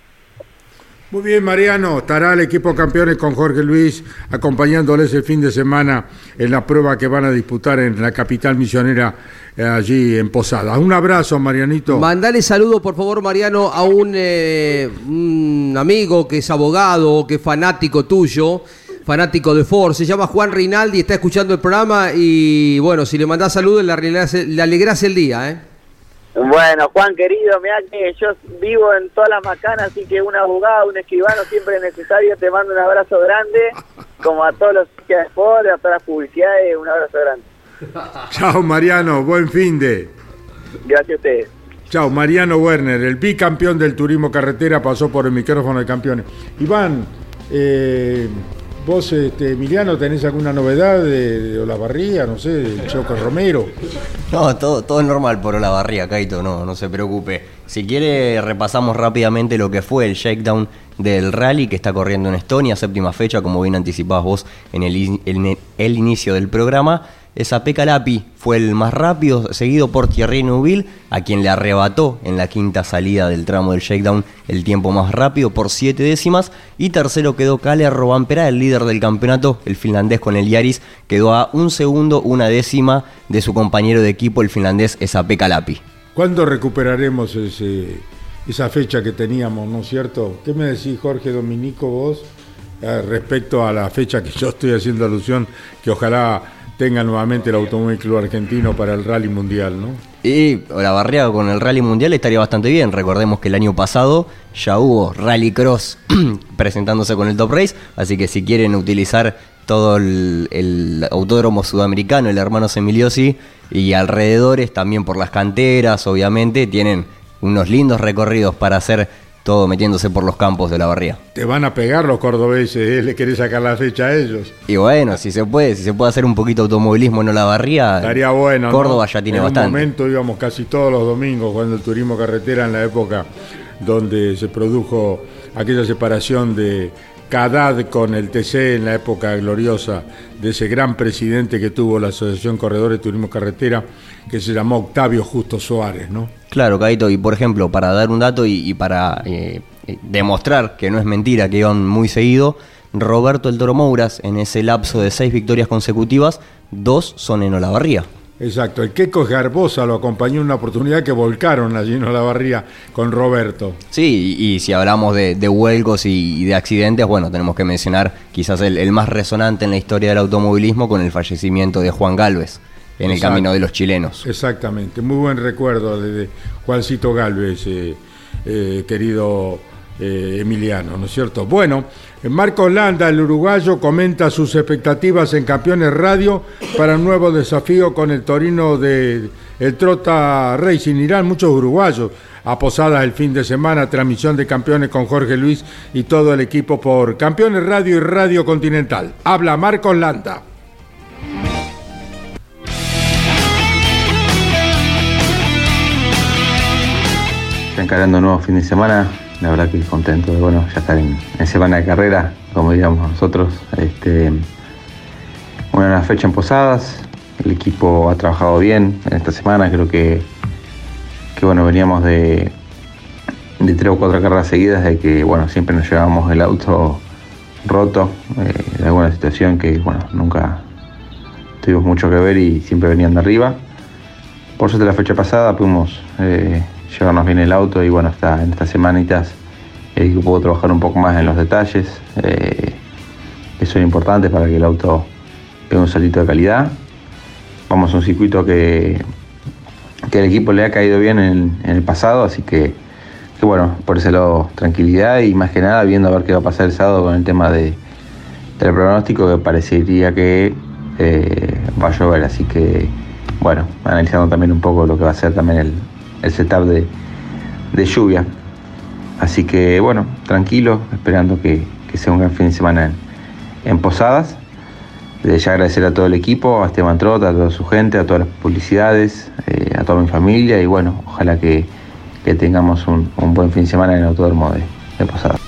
Muy bien, Mariano. Estará el equipo campeones con Jorge Luis acompañándoles el fin de semana en la prueba que van a disputar en la capital misionera, allí en Posada. Un abrazo, Marianito. Mandale saludo, por favor, Mariano, a un, eh, un amigo que es abogado, que es fanático tuyo, fanático de Ford. Se llama Juan Rinaldi, está escuchando el programa y, bueno, si le mandás saludos, le alegrás, le alegrás el día, ¿eh? Bueno, Juan querido, mira que yo vivo en todas las macanas, así que un abogado, un escribano siempre es necesario, te mando un abrazo grande, como a todos los que de Ford, a todas las publicidades, un abrazo grande. (laughs) Chao, Mariano. Buen fin de. Gracias a ustedes. Chao, Mariano Werner, el bicampeón del turismo carretera, pasó por el micrófono de campeones. Iván, eh, vos, este, Emiliano, tenés alguna novedad de, de Olavarría, no sé, del Choco Romero. No, todo, todo es normal por la barría, Kaito, no, no se preocupe. Si quiere, repasamos rápidamente lo que fue el shakedown del rally que está corriendo en Estonia, séptima fecha, como bien anticipabas vos en el, in- en el inicio del programa. Esa Calapi fue el más rápido, seguido por Thierry Neuville, a quien le arrebató en la quinta salida del tramo del shakedown el tiempo más rápido por siete décimas. Y tercero quedó Kalle Robampera, el líder del campeonato, el finlandés con el Yaris, quedó a un segundo, una décima de su compañero de equipo, el finlandés Esape Calapi. ¿Cuándo recuperaremos esa fecha que teníamos, no es cierto? ¿Qué me decís, Jorge Dominico, vos, eh, respecto a la fecha que yo estoy haciendo alusión, que ojalá tenga nuevamente el Automóvil Club Argentino para el Rally Mundial, ¿no? Y la barriada con el Rally Mundial estaría bastante bien. Recordemos que el año pasado ya hubo Rally Cross (clears throat) presentándose con el Top Race, así que si quieren utilizar todo el, autódromo sudamericano, el hermano Emiliosi y alrededores, también por las canteras, obviamente, tienen unos lindos recorridos para hacer todo metiéndose por los campos de la barría. Te van a pegar los cordobeses, ¿eh? le querés sacar la fecha a ellos. Y bueno, si se puede, si se puede hacer un poquito de automovilismo en la barría, Estaría bueno. ¿no? Córdoba ya tiene en bastante. En un momento íbamos casi todos los domingos cuando el turismo carretera en la época donde se produjo aquella separación de Cadad con el TC en la época gloriosa de ese gran presidente que tuvo la Asociación Corredores Turismo Carretera, que se llamó Octavio Justo Suárez, ¿no? Claro, Caito, y por ejemplo, para dar un dato y, y para eh, eh, demostrar que no es mentira, que iban muy seguido, Roberto El Toro Mouras, en ese lapso de seis victorias consecutivas, dos son en Olavarría. Exacto, el Queco Garbosa lo acompañó en una oportunidad que volcaron allí en Olavarría con Roberto. Sí, y, y si hablamos de, de huelgos y, y de accidentes, bueno, tenemos que mencionar quizás el, el más resonante en la historia del automovilismo con el fallecimiento de Juan Galvez en el camino de los chilenos. Exactamente, muy buen recuerdo de, de Juancito Galvez, eh, eh, querido eh, Emiliano, ¿no es cierto? Bueno, Marcos Landa, el uruguayo, comenta sus expectativas en Campeones Radio para un nuevo desafío con el Torino de el Trota Racing. Irán muchos uruguayos a Posadas el fin de semana, transmisión de Campeones con Jorge Luis y todo el equipo por Campeones Radio y Radio Continental. Habla Marcos Landa. Está encarando un nuevo fin de semana, la verdad que contento de bueno, ya estar en, semana de carrera, como diríamos nosotros. Este, una fecha en Posadas, el equipo ha trabajado bien en esta semana, creo que, que bueno, veníamos de, de tres o cuatro carreras seguidas, de que bueno, siempre nos llevábamos el auto roto, eh, de alguna situación que bueno, nunca tuvimos mucho que ver y siempre venían de arriba. Por suerte la fecha pasada pudimos eh, llevarnos bien el auto y bueno, está, en estas semanitas el equipo pudo trabajar un poco más en los detalles, eh, que son importantes para que el auto pegue un salito de calidad. Vamos a un circuito que, que al equipo le ha caído bien en, el pasado, así que, que bueno, por ese lado tranquilidad y más que nada viendo a ver qué va a pasar el sábado con el tema de, del pronóstico que parecería que eh, va a llover, así que bueno, analizando también un poco lo que va a ser también el, el setup de, de lluvia. Así que bueno, tranquilo, esperando que, que sea un gran fin de semana en, Posadas. Desde agradecer a todo el equipo, a Esteban Trota, a toda su gente, a todas las publicidades, eh, a toda mi familia y bueno, ojalá que, que tengamos un, un buen fin de semana en el autódromo de, de Posadas.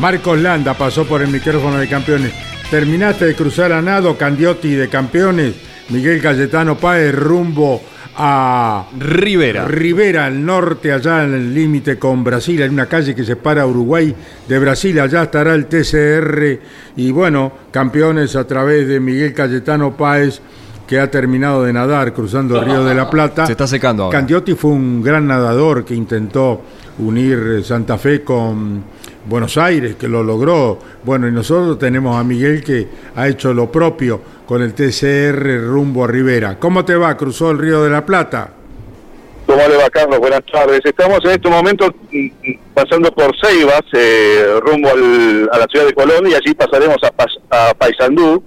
Marcos Landa pasó por el micrófono de campeones. Terminaste de cruzar a nado Candiotti de campeones. Miguel Cayetano Páez rumbo a Rivera. Rivera, al norte, allá en el límite con Brasil. Hay una calle que separa Uruguay de Brasil. Allá estará el TCR. Y bueno, campeones a través de Miguel Cayetano Páez, que ha terminado de nadar cruzando el Río de la Plata. Se está secando ahora. Candiotti fue un gran nadador que intentó unir Santa Fe con Buenos Aires, que lo logró. Bueno, y nosotros tenemos a Miguel que ha hecho lo propio con el TCR rumbo a Rivera. ¿Cómo te va? ¿Cruzó el Río de la Plata? ¿Cómo le va, Carlos? Buenas tardes. Estamos en este momento mm, mm, pasando por Ceibas, eh, rumbo al- a la ciudad de Colón, y allí pasaremos a, a Paysandú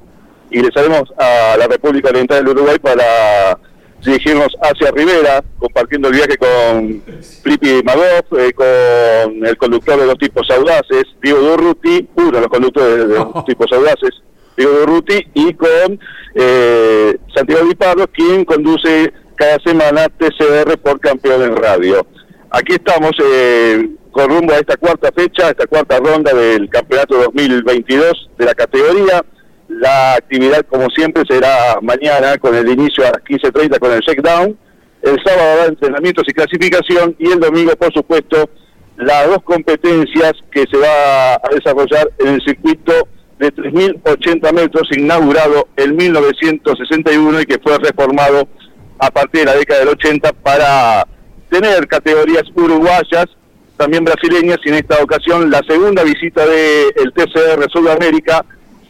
y le haremos a la República Oriental del Uruguay para dirigirnos hacia Rivera, compartiendo el viaje con Flippy Magoff, eh, con el conductor de los tipos audaces, Diego Durruti, uno de los conductores de los (laughs) tipos audaces, Diego Durruti, y con eh, Santiago Di Pablo, quien conduce cada semana TCR por Campeones Radio. Aquí estamos eh, con rumbo a esta cuarta fecha, esta cuarta ronda del campeonato 2022 de la categoría. La actividad, como siempre, será mañana con el inicio a las 15.30 con el checkdown. El sábado habrá entrenamientos y clasificación y el domingo, por supuesto, las dos competencias que se va a desarrollar en el circuito de 3.080 metros inaugurado en 1961 y que fue reformado a partir de la década del 80 para tener categorías uruguayas, también brasileñas y en esta ocasión la segunda visita del TCR Sudamérica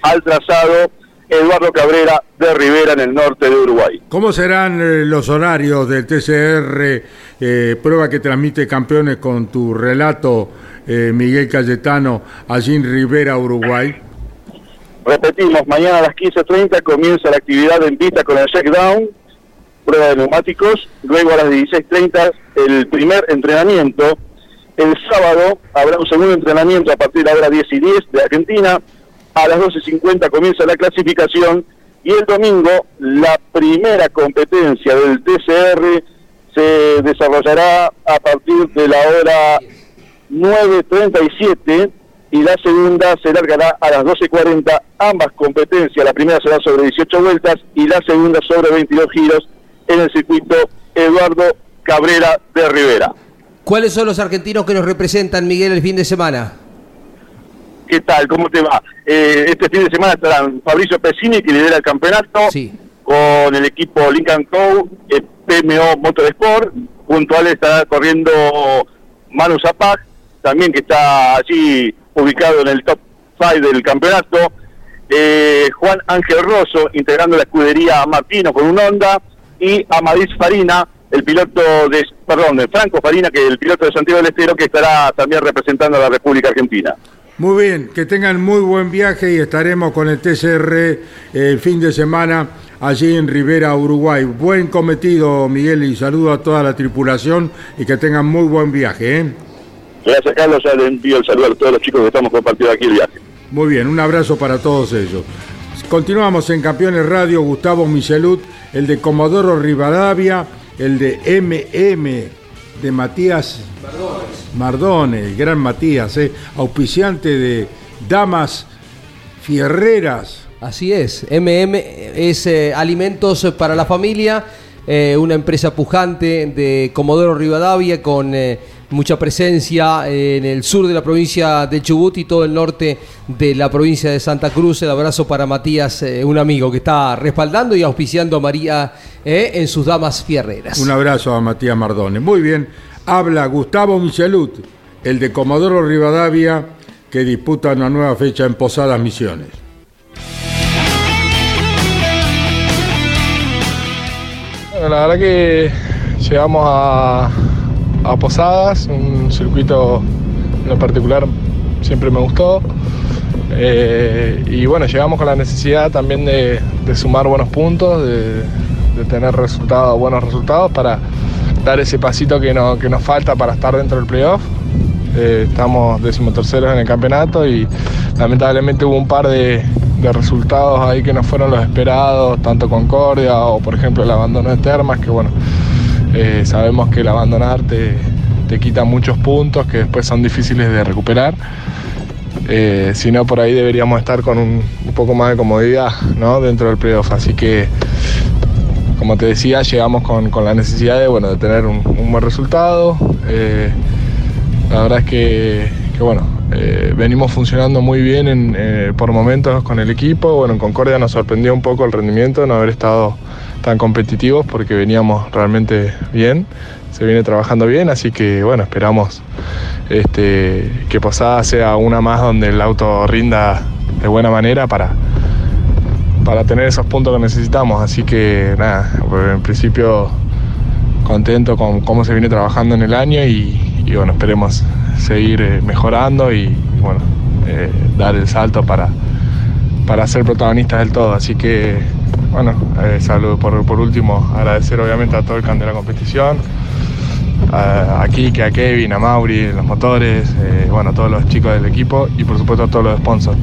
al trazado Eduardo Cabrera de Rivera en el norte de Uruguay. ¿Cómo serán eh, los horarios del TCR, eh, prueba que transmite campeones con tu relato, eh, Miguel Cayetano, allí en Rivera, Uruguay? Repetimos, mañana a las 15.30 comienza la actividad en pista con el checkdown, prueba de neumáticos, luego a las 16.30 el primer entrenamiento. El sábado habrá un segundo entrenamiento a partir de la hora 10 y 10 de Argentina, a las 12.50 comienza la clasificación y el domingo la primera competencia del TCR se desarrollará a partir de la hora 9.37 y la segunda se largará a las 12.40. Ambas competencias, la primera será sobre 18 vueltas y la segunda sobre 22 giros en el circuito Eduardo Cabrera de Rivera. ¿Cuáles son los argentinos que nos representan, Miguel, el fin de semana? ¿Qué tal? ¿Cómo te va? Eh, este fin de semana estarán Fabricio Pesini, que lidera el campeonato, con el equipo Lincoln Co., eh, PMO Motorsport. Junto a él estará corriendo Manu Zapag, también que está allí ubicado en el top 5 del campeonato. Eh, Juan Ángel Rosso, integrando la escudería Martino con un Honda. Y Amadís Farina, el piloto de, perdón, de Franco Farina, que es el piloto de Santiago del Estero, que estará también representando a la República Argentina. Muy bien, que tengan muy buen viaje y estaremos con el TCR eh, el fin de semana allí en Rivera, Uruguay. Buen cometido, Miguel, y saludo a toda la tripulación y que tengan muy buen viaje. ¿eh? Gracias, Carlos. Ya le envío el saludo a todos los chicos que estamos compartiendo aquí el viaje. Muy bien, un abrazo para todos ellos. Continuamos en Campeones Radio, Gustavo Michelut, el de Comodoro Rivadavia, el de MM de Matías Mardones, el gran Matías, eh, auspiciante de Damas Fierreras. Así es, MM es eh, Alimentos para la Familia, eh, una empresa pujante de Comodoro Rivadavia con mucha presencia en el sur de la provincia de Chubut y todo el norte de la provincia de Santa Cruz. El abrazo para Matías, un amigo que está respaldando y auspiciando a María en sus damas fierreras. Un abrazo a Matías Mardones. Muy bien, habla Gustavo Michelut, el de Comodoro Rivadavia, que disputa una nueva fecha en Posadas Misiones. Bueno, la verdad que llegamos a, Posadas, un circuito en lo particular siempre me gustó. Eh, y bueno, llegamos con la necesidad también de, sumar buenos puntos, de, de tener resultados, buenos resultados para dar ese pasito que, que nos falta para estar dentro del playoff. Eh, estamos decimoterceros en el campeonato y lamentablemente hubo un par de, resultados ahí que no fueron los esperados, tanto Concordia o por ejemplo el abandono de Termas, que bueno, eh, sabemos que el abandonar te, quita muchos puntos que después son difíciles de recuperar. Eh, si no, por ahí deberíamos estar con un, poco más de comodidad ¿no? dentro del playoff. Así que como te decía, llegamos con, la necesidad de, bueno, de tener un, buen resultado. Eh, la verdad es que, bueno, eh, venimos funcionando muy bien eh, por momentos con el equipo. Bueno, en Concordia nos sorprendió un poco el rendimiento de no haber estado tan competitivos porque veníamos realmente bien, se viene trabajando bien, así que bueno, esperamos este, que Posada sea una más donde el auto rinda de buena manera para, para tener esos puntos que necesitamos. Así que nada, en principio contento con cómo se viene trabajando en el año y, bueno, esperemos seguir eh, mejorando y bueno, eh, dar el salto para, para ser protagonistas del todo. Así que bueno, eh, saludo por, por, último, agradecer obviamente a todo el can de la competición, a, a Kike, a Kevin, a Mauri, los motores, bueno, a todos los chicos del equipo y por supuesto a todos los sponsors.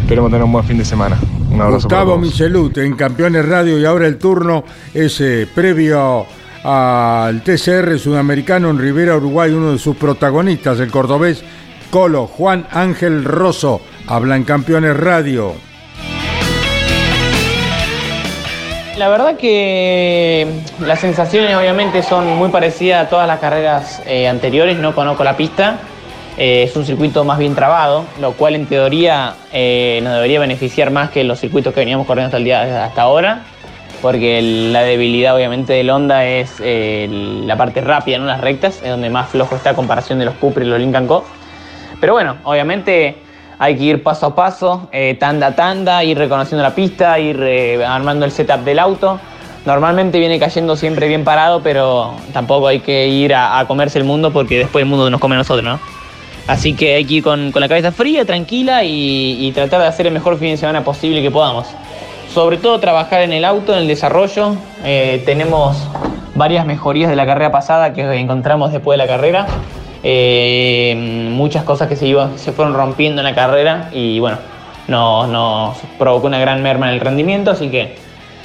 Esperemos tener un buen fin de semana. Gustavo Michelut en Campeones Radio y ahora el turno es eh, previo al TCR sudamericano en Rivera, Uruguay, uno de sus protagonistas, el cordobés Colo Juan Ángel Rosso, habla en Campeones Radio. La verdad que las sensaciones obviamente son muy parecidas a todas las carreras eh, anteriores, no conozco la pista, eh, es un circuito más bien trabado, lo cual en teoría eh, nos debería beneficiar más que los circuitos que veníamos corriendo hasta, el día, hasta ahora, porque la debilidad obviamente del Honda es la parte rápida, no las rectas, es donde más flojo está a comparación de los Cupra y los Lincoln Co. Pero bueno, obviamente hay que ir paso a paso, eh, tanda a tanda, ir reconociendo la pista, ir eh, armando el setup del auto. Normalmente viene cayendo siempre bien parado, pero tampoco hay que ir a, a comerse el mundo porque después el mundo nos come a nosotros, ¿no? Así que hay que ir con, la cabeza fría, tranquila y, y tratar de hacer el mejor fin de semana posible que podamos. Sobre todo trabajar en el auto, en el desarrollo. Eh, tenemos varias mejorías de la carrera pasada que encontramos después de la carrera. Eh, muchas cosas que se, iban, se fueron rompiendo en la carrera y bueno, nos, provocó una gran merma en el rendimiento, así que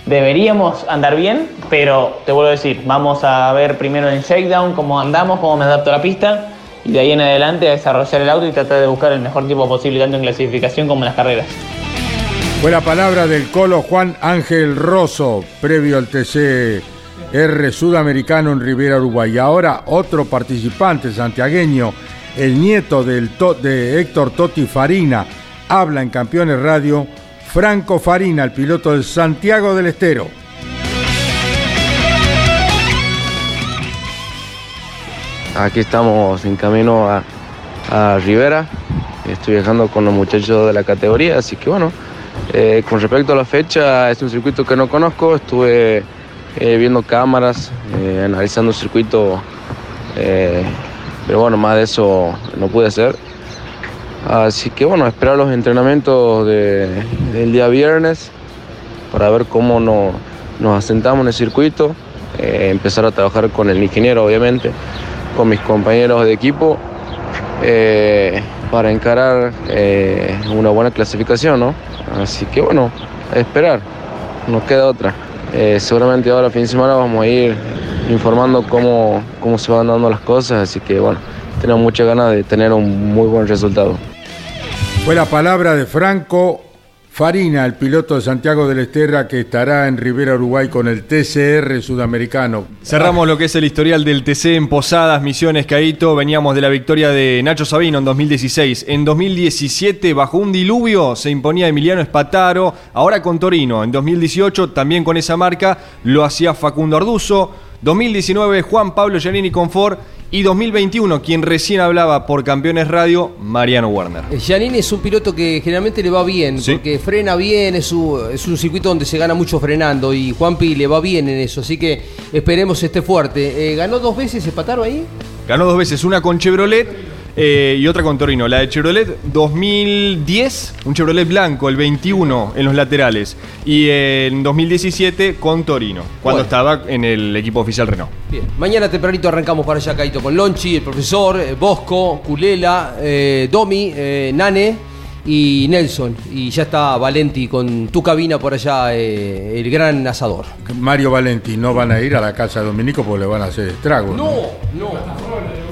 deberíamos andar bien, pero te vuelvo a decir, vamos a ver primero en shakedown cómo andamos, cómo me adapto a la pista y de ahí en adelante a desarrollar el auto y tratar de buscar el mejor tiempo posible tanto en clasificación como en las carreras. Fue la palabra del colo Juan Ángel Rosso, previo al TCR sudamericano en Rivera, Uruguay. Ahora otro participante santiagueño, el nieto de Héctor Totti Farina, habla en Campeones Radio, Franco Farina, el piloto de Santiago del Estero. Aquí estamos en camino a, a Rivera. Estoy viajando con los muchachos de la categoría, así que bueno, eh, con respecto a la fecha, es un circuito que no conozco. Estuve eh, viendo cámaras, eh, analizando el circuito, eh, pero bueno, más de eso no pude hacer. Así que bueno, esperar los entrenamientos de- del día viernes para ver cómo no- nos asentamos en el circuito, eh, empezar a trabajar con el ingeniero obviamente, con mis compañeros de equipo, para encarar una buena clasificación, ¿no? Así que bueno, esperar, nos queda otra. Eh, seguramente ahora fin de semana vamos a ir informando cómo, cómo se van dando las cosas, así que bueno, tenemos muchas ganas de tener un muy buen resultado. Fue la palabra de Franco Farina, el piloto de Santiago del Estero que estará en Rivera, Uruguay con el TCR sudamericano. Cerramos lo que es el historial del TC en Posadas, Misiones, Caíto. Veníamos de la victoria de Nacho Sabino en 2016. En 2017, bajo un diluvio, se imponía Emiliano Espataro. Ahora con Torino. En 2018, también con esa marca, lo hacía Facundo Arduzo. 2019, Juan Pablo Giannini con Ford. Y 2021, quien recién hablaba por Campeones Radio, Mariano Werner. Eh, Giannini es un piloto que generalmente le va bien, Sí. porque frena bien, es, un- es un circuito donde se gana mucho frenando y Juanpi le va bien en eso, así que esperemos esté fuerte. Eh, ¿Ganó dos veces Espataro ahí? Ganó dos veces, una con Chevrolet eh, y otra con Torino. La de Chevrolet 2010, un Chevrolet blanco, el 21 en los laterales. Y en 2017 con Torino, cuando Bueno. estaba en el equipo oficial Renault. Bien, mañana tempranito arrancamos para allá, Caito, con Lonchi, el profesor, eh, Bosco, Culela, eh, Domi, eh, Nane y Nelson. Y ya está Valenti con tu cabina por allá, eh, el gran asador. Mario Valenti no van a ir a la casa de Dominico porque le van a hacer estragos. ¿no? no.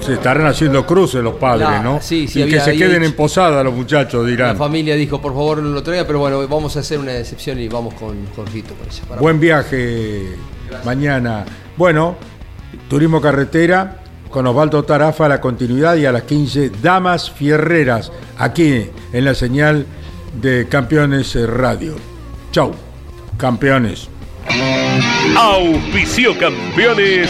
Se estarán haciendo cruces los padres, ¿no? sí, sí, y había que se queden hecho- en posada los muchachos, La dirán. familia dijo, por favor, no lo traiga, pero bueno, vamos a hacer una excepción y vamos con Jorgito Buen viaje mañana. Bueno, turismo carretera con Osvaldo Tarafa a la continuidad y a las 15 Damas Fierreras, aquí en la señal de Campeones Radio. Chau, campeones. Auspicio campeones.